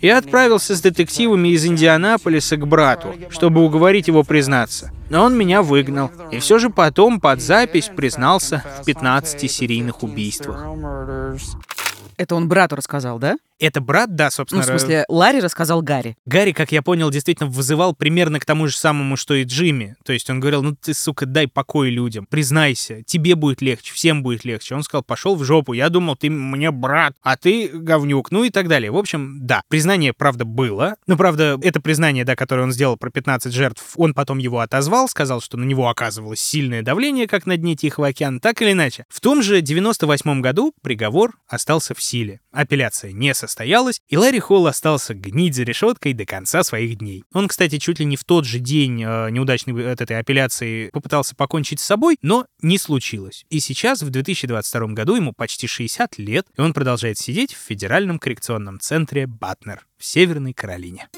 Я отправился с детективами из Индианаполиса к брату, чтобы уговорить его признаться. Но он меня выгнал. И все же потом под запись признался в 15 серийных убийствах. Это он брату рассказал, да? Это брат, да, Ну, собственно. в смысле, Ларри рассказал Гарри. Гарри, как я понял, действительно вызывал примерно к тому же самому, что и Джимми. То есть он говорил, ну ты, сука, дай покой людям, признайся, тебе будет легче, всем будет легче. Он сказал, пошел в жопу, я думал, ты мне брат, а ты говнюк, ну и так далее. В общем, да, признание, правда, было. Но, правда, это признание, да, которое он сделал про 15 жертв, он потом его отозвал, сказал, что на него оказывалось сильное давление, как на дне Тихого океана, так или иначе. В том же 98 году приговор остался в силе. Апелляция не состоялась. Состоялось, и Ларри Холл остался гнить за решеткой до конца своих дней. Он, кстати, чуть ли не в тот же день э, неудачной от этой апелляции попытался покончить с собой, но не случилось. И сейчас, в 2022 году, ему почти 60 лет, и он продолжает сидеть в Федеральном коррекционном центре Батнер в Северной Каролине.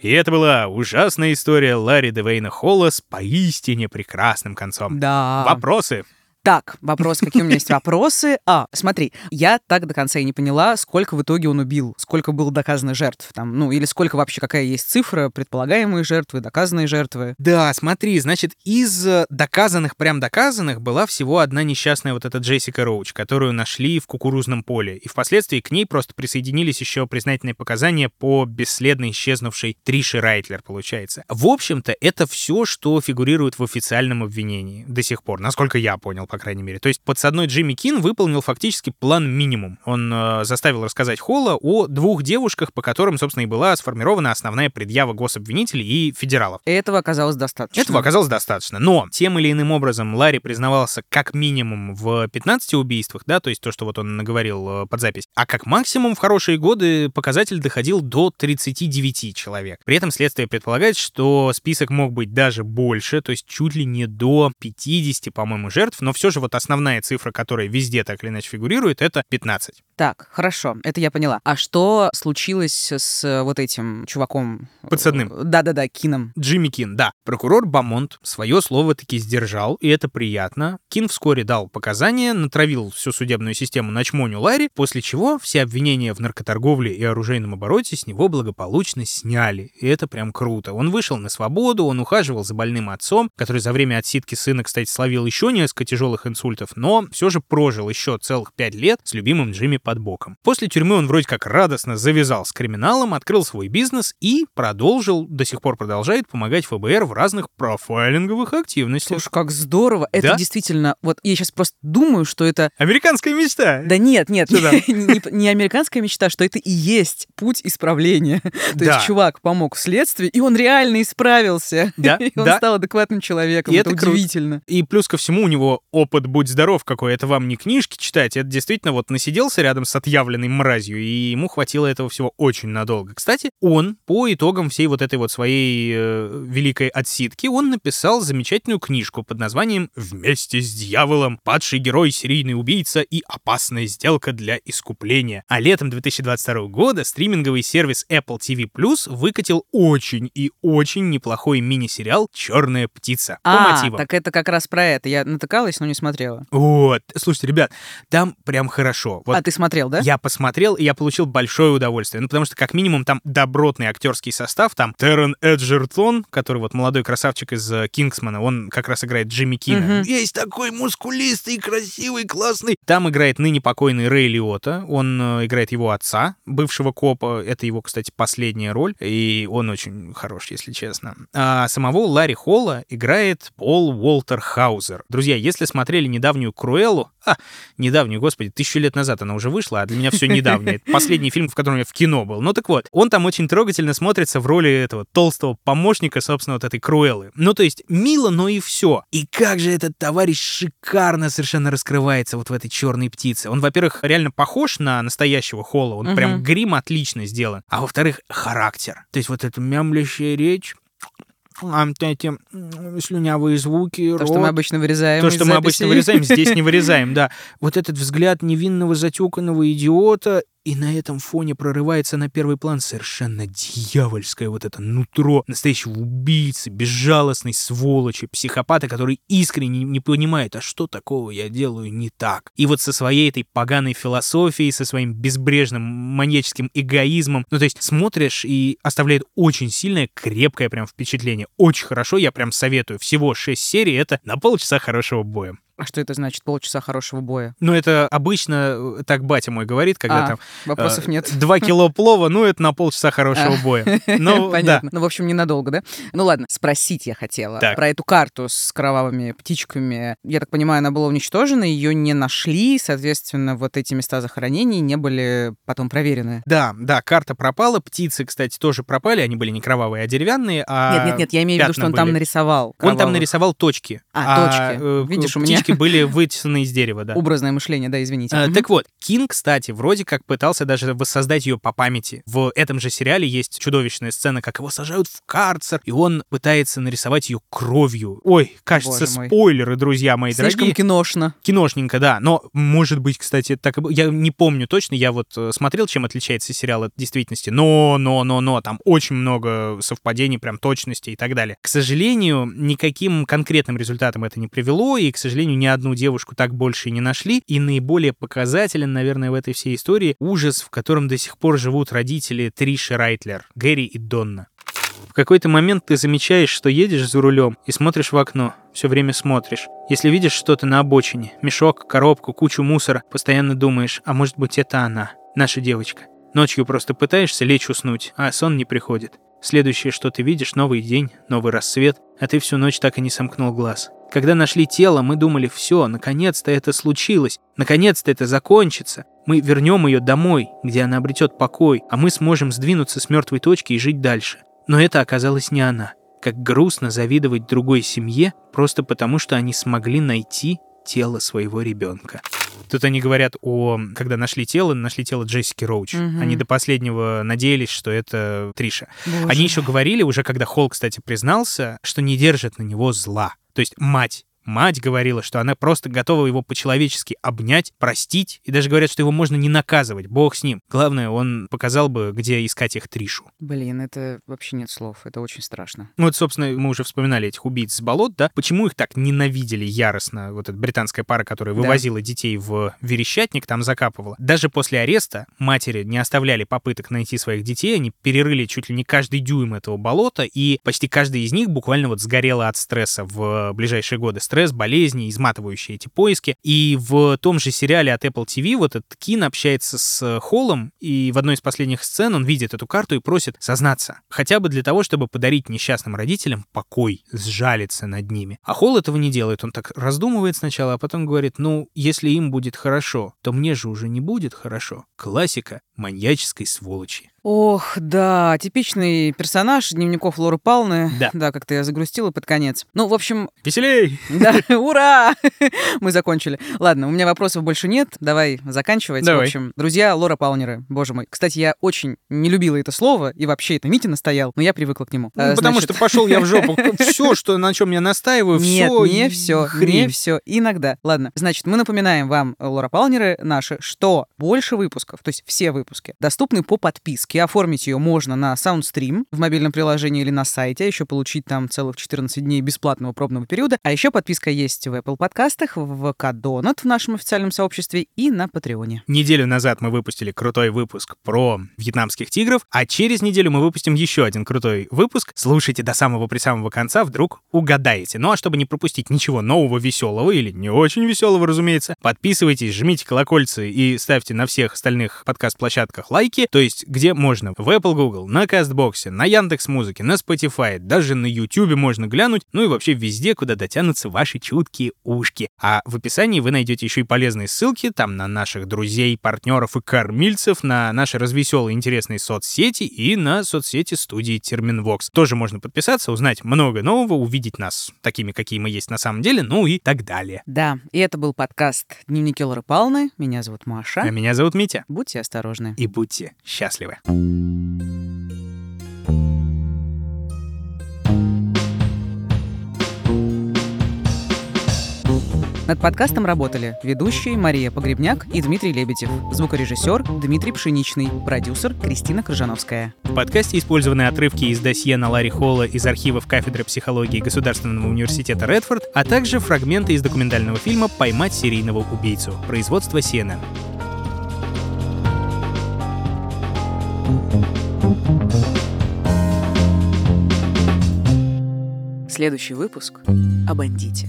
И это была ужасная история Ларри Девейна Холла с поистине прекрасным концом. Да. Вопросы? Так, вопрос, какие у меня есть вопросы. А, смотри, я так до конца и не поняла, сколько в итоге он убил, сколько было доказано жертв там, ну, или сколько вообще, какая есть цифра, предполагаемые жертвы, доказанные жертвы. Да, смотри, значит, из э, доказанных, прям доказанных, была всего одна несчастная вот эта Джессика Роуч, которую нашли в кукурузном поле, и впоследствии к ней просто присоединились еще признательные показания по бесследно исчезнувшей Триши Райтлер, получается. В общем-то, это все, что фигурирует в официальном обвинении до сих пор, насколько я понял, по крайней мере. То есть подсадной Джимми Кин выполнил фактически план минимум. Он э, заставил рассказать Холла о двух девушках, по которым, собственно, и была сформирована основная предъява гособвинителей и федералов. Этого оказалось достаточно. Этого оказалось достаточно. Но тем или иным образом Ларри признавался как минимум в 15 убийствах, да, то есть то, что вот он наговорил э, под запись, а как максимум в хорошие годы показатель доходил до 39 человек. При этом следствие предполагает, что список мог быть даже больше, то есть чуть ли не до 50, по-моему, жертв, но все же вот основная цифра, которая везде так или иначе фигурирует, это 15. Так, хорошо, это я поняла. А что случилось с вот этим чуваком? Подсадным. Да-да-да, Кином. Джимми Кин, да. Прокурор Бамонт свое слово таки сдержал, и это приятно. Кин вскоре дал показания, натравил всю судебную систему на чмоню Ларри, после чего все обвинения в наркоторговле и оружейном обороте с него благополучно сняли. И это прям круто. Он вышел на свободу, он ухаживал за больным отцом, который за время отсидки сына, кстати, словил еще несколько тяжелых тяжелых инсультов, но все же прожил еще целых пять лет с любимым Джимми под боком. После тюрьмы он вроде как радостно завязал с криминалом, открыл свой бизнес и продолжил, до сих пор продолжает помогать ФБР в разных профайлинговых активностях. Слушай, как здорово. Это Да? действительно, вот я сейчас просто думаю, что это... Американская мечта. Да нет, нет, не, не американская мечта, что это и есть путь исправления. То Да. есть чувак помог в следствии, и он реально исправился. Да, И он да. стал адекватным человеком. И это это круто. удивительно. И плюс ко всему у него опыт «Будь здоров» какой. Это вам не книжки читать, это действительно вот насиделся рядом с отъявленной мразью, и ему хватило этого всего очень надолго. Кстати, он по итогам всей вот этой вот своей э, великой отсидки, он написал замечательную книжку под названием «Вместе с дьяволом. Падший герой, серийный убийца и опасная сделка для искупления». А летом 2022 года стриминговый сервис Apple TV Plus выкатил очень и очень неплохой мини-сериал «Черная птица» по А, мотивам. так это как раз про это. Я натыкалась, но не смотрела. Вот. Слушайте, ребят, там прям хорошо. Вот А ты смотрел, да? я посмотрел, и я получил большое удовольствие. Ну, потому что, как минимум, там добротный актерский состав. Там Террен Эджертон, который вот молодой красавчик из э, Кингсмана, он как раз играет Джимми Кина. Мгм. Весь такой мускулистый, красивый, классный. Там играет ныне покойный Рэй Лиота. Он э, играет его отца, бывшего копа. Это его, кстати, последняя роль. И он очень хорош, если честно. А самого Ларри Холла играет Пол Уолтер Хаузер. Друзья, если смотрели недавнюю Круэллу, а, недавнюю, господи, тысячу лет назад она уже вышла, а для меня все недавнее. Последний фильм, в котором я в кино был. Ну так вот, он там очень трогательно смотрится в роли этого толстого помощника, собственно, вот этой Круэллы. Ну то есть мило, но и все. И как же этот товарищ шикарно совершенно раскрывается вот в этой черной птице. Он, во-первых, реально похож на настоящего Холла, он Мгм. прям грим отлично сделан. А во-вторых, характер. То есть вот эта мямлящая речь, эти м, слюнявые звуки, То, что мы рот. обычно вырезаем То, что мы обычно вырезаем, здесь не вырезаем, да. Вот этот взгляд невинного затюканного идиота, и на этом фоне прорывается на первый план совершенно дьявольское вот это нутро настоящего убийцы, безжалостной сволочи, психопата, который искренне не понимает, а что такого я делаю не так. И вот со своей этой поганой философией, со своим безбрежным маньяческим эгоизмом, ну то есть смотришь и оставляет очень сильное, крепкое прям впечатление. Очень хорошо, я прям советую. Всего 6 серий, это на полчаса хорошего боя. А что это значит? Полчаса хорошего боя. Ну, это обычно э, так батя мой говорит, когда А, там Вопросов э, нет. два кило плова, ну, это на полчаса хорошего А. боя. Ну, да. Понятно. Ну, в общем, ненадолго, да? Ну ладно, спросить я хотела Так. про эту карту с кровавыми птичками. Я так понимаю, она была уничтожена, ее не нашли, соответственно, вот эти места захоронений не были потом проверены. Да, да, карта пропала, птицы, кстати, тоже пропали, они были не кровавые, а деревянные, а Нет, нет, нет, я имею в виду, что он там были. нарисовал. Он там кровавых. нарисовал точки. А, точки. э, Видишь, у меня- полностью были вытесаны из дерева, да. Образное мышление, да, извините. А, так вот, Кинг, кстати, вроде как пытался даже воссоздать ее по памяти. В этом же сериале есть чудовищная сцена, как его сажают в карцер, и он пытается нарисовать ее кровью. Ой, кажется, Боже мой. спойлеры, друзья мои Слишком дорогие. киношно. Киношненько, да. Но, может быть, кстати, так. Я не помню точно, я вот э, смотрел, чем отличается сериал от действительности. Но, но, но, но, там очень много совпадений, прям точности и так далее. К сожалению, никаким конкретным результатом это не привело, и, к сожалению, ни одну девушку так больше не нашли. И наиболее показателен, наверное, в этой всей истории ужас, в котором до сих пор живут родители Триши Райтлер, Гэри и Донна. В какой-то момент ты замечаешь, что едешь за рулем и смотришь в окно. Все время смотришь. Если видишь что-то на обочине, мешок, коробку, кучу мусора, постоянно думаешь, а может быть это она, наша девочка. Ночью просто пытаешься лечь уснуть, а сон не приходит. Следующее, что ты видишь, новый день, новый рассвет, а ты всю ночь так и не сомкнул глаз. Когда нашли тело, мы думали, все, наконец-то это случилось, наконец-то это закончится. Мы вернем ее домой, где она обретет покой, а мы сможем сдвинуться с мертвой точки и жить дальше. Но это оказалось не она. Как грустно завидовать другой семье, просто потому что они смогли найти тело своего ребенка. Тут они говорят о... Когда нашли тело, нашли тело Джессики Роуч. Мгм. Они до последнего надеялись, что это Триша. Боже Они еще говорили, уже когда Холл, кстати, признался, что не держат на него зла. То есть мать. Мать говорила, что она просто готова его по-человечески обнять, простить, и даже говорят, что его можно не наказывать, бог с ним. Главное, он показал бы, где искать их Тришу. Блин, это вообще нет слов. Это очень страшно. Ну вот, собственно, мы уже вспоминали этих убийц с болот, да? Почему их так ненавидели яростно, вот эта британская пара, которая Да. вывозила детей в Верещатник, там закапывала. Даже после ареста матери не оставляли попыток найти своих детей, они перерыли чуть ли не каждый дюйм этого болота, и почти каждый из них буквально вот сгорела от стресса в ближайшие годы. Стресс, болезни, изматывающие эти поиски. И в том же сериале от Apple TV вот этот Кин общается с Холлом, и в одной из последних сцен он видит эту карту и просит сознаться. Хотя бы для того, чтобы подарить несчастным родителям покой, сжалиться над ними. А Холл этого не делает. Он так раздумывает сначала, а потом говорит, ну, если им будет хорошо, то мне же уже не будет хорошо. Классика маньяческой сволочи. Ох, да, типичный персонаж дневников Лоры Палны. Да. Да, как-то я загрустила под конец. Ну, в общем, Веселей! да, ура! Мы закончили. Ладно, у меня вопросов больше нет. Давай заканчивать. Давай. В общем, друзья Лора Палнеры, боже мой. Кстати, я очень не любила это слово, и вообще это Митя настоял, но я привыкла к нему. Ну, А, потому значит, что пошел я в жопу. Все, что, на чем я настаиваю, Нет, все не все, не хрень. все. Иногда. Ладно, значит, мы напоминаем вам, Лора Палнеры наши, что больше выпусков, то есть все выпуски, доступны по подписке. Оформить ее можно на SoundStream в мобильном приложении или на сайте, а еще получить там целых 14 дней бесплатного пробного периода. А еще подписка есть в Apple подкастах, в ВК Донат в нашем официальном сообществе и на Патреоне. Неделю назад мы выпустили крутой выпуск про вьетнамских тигров, а через неделю мы выпустим еще один крутой выпуск. Слушайте до самого при самого конца, вдруг угадаете. Ну а чтобы не пропустить ничего нового, веселого или не очень веселого, разумеется, подписывайтесь, жмите колокольцы и ставьте на всех остальных подкаст-площадках лайки, то есть где можно. В Apple, Google, на Кастбоксе, на Яндекс Музыке, на Spotify, даже на YouTube можно глянуть, ну и вообще везде, куда дотянутся ваши чуткие ушки. А в описании вы найдете еще и полезные ссылки там на наших друзей, партнеров и кормильцев, на наши развеселые интересные соцсети и на соцсети студии Терминвокс. Тоже можно подписаться, узнать много нового, увидеть нас такими, какие мы есть на самом деле, ну и так далее. Да, и это был подкаст «Дневники Лоры Палны». Меня зовут Маша. А меня зовут Митя. Будьте осторожны. И будьте счастливы. Над подкастом работали ведущие Мария Погребняк и Дмитрий Лебедев, звукорежиссер Дмитрий Пшеничный, продюсер Кристина Крыжановская. В подкасте использованы отрывки из досье на Ларри Холла из архивов кафедры психологии Государственного университета Редфорд, а также фрагменты из документального фильма «Поймать серийного убийцу» производства CNN. Следующий выпуск о бандите,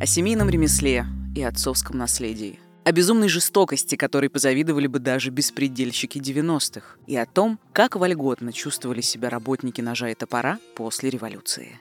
о семейном ремесле и отцовском наследии, о безумной жестокости, которой позавидовали бы даже беспредельщики 90-х, и о том, как вольготно чувствовали себя работники ножа и топора после революции.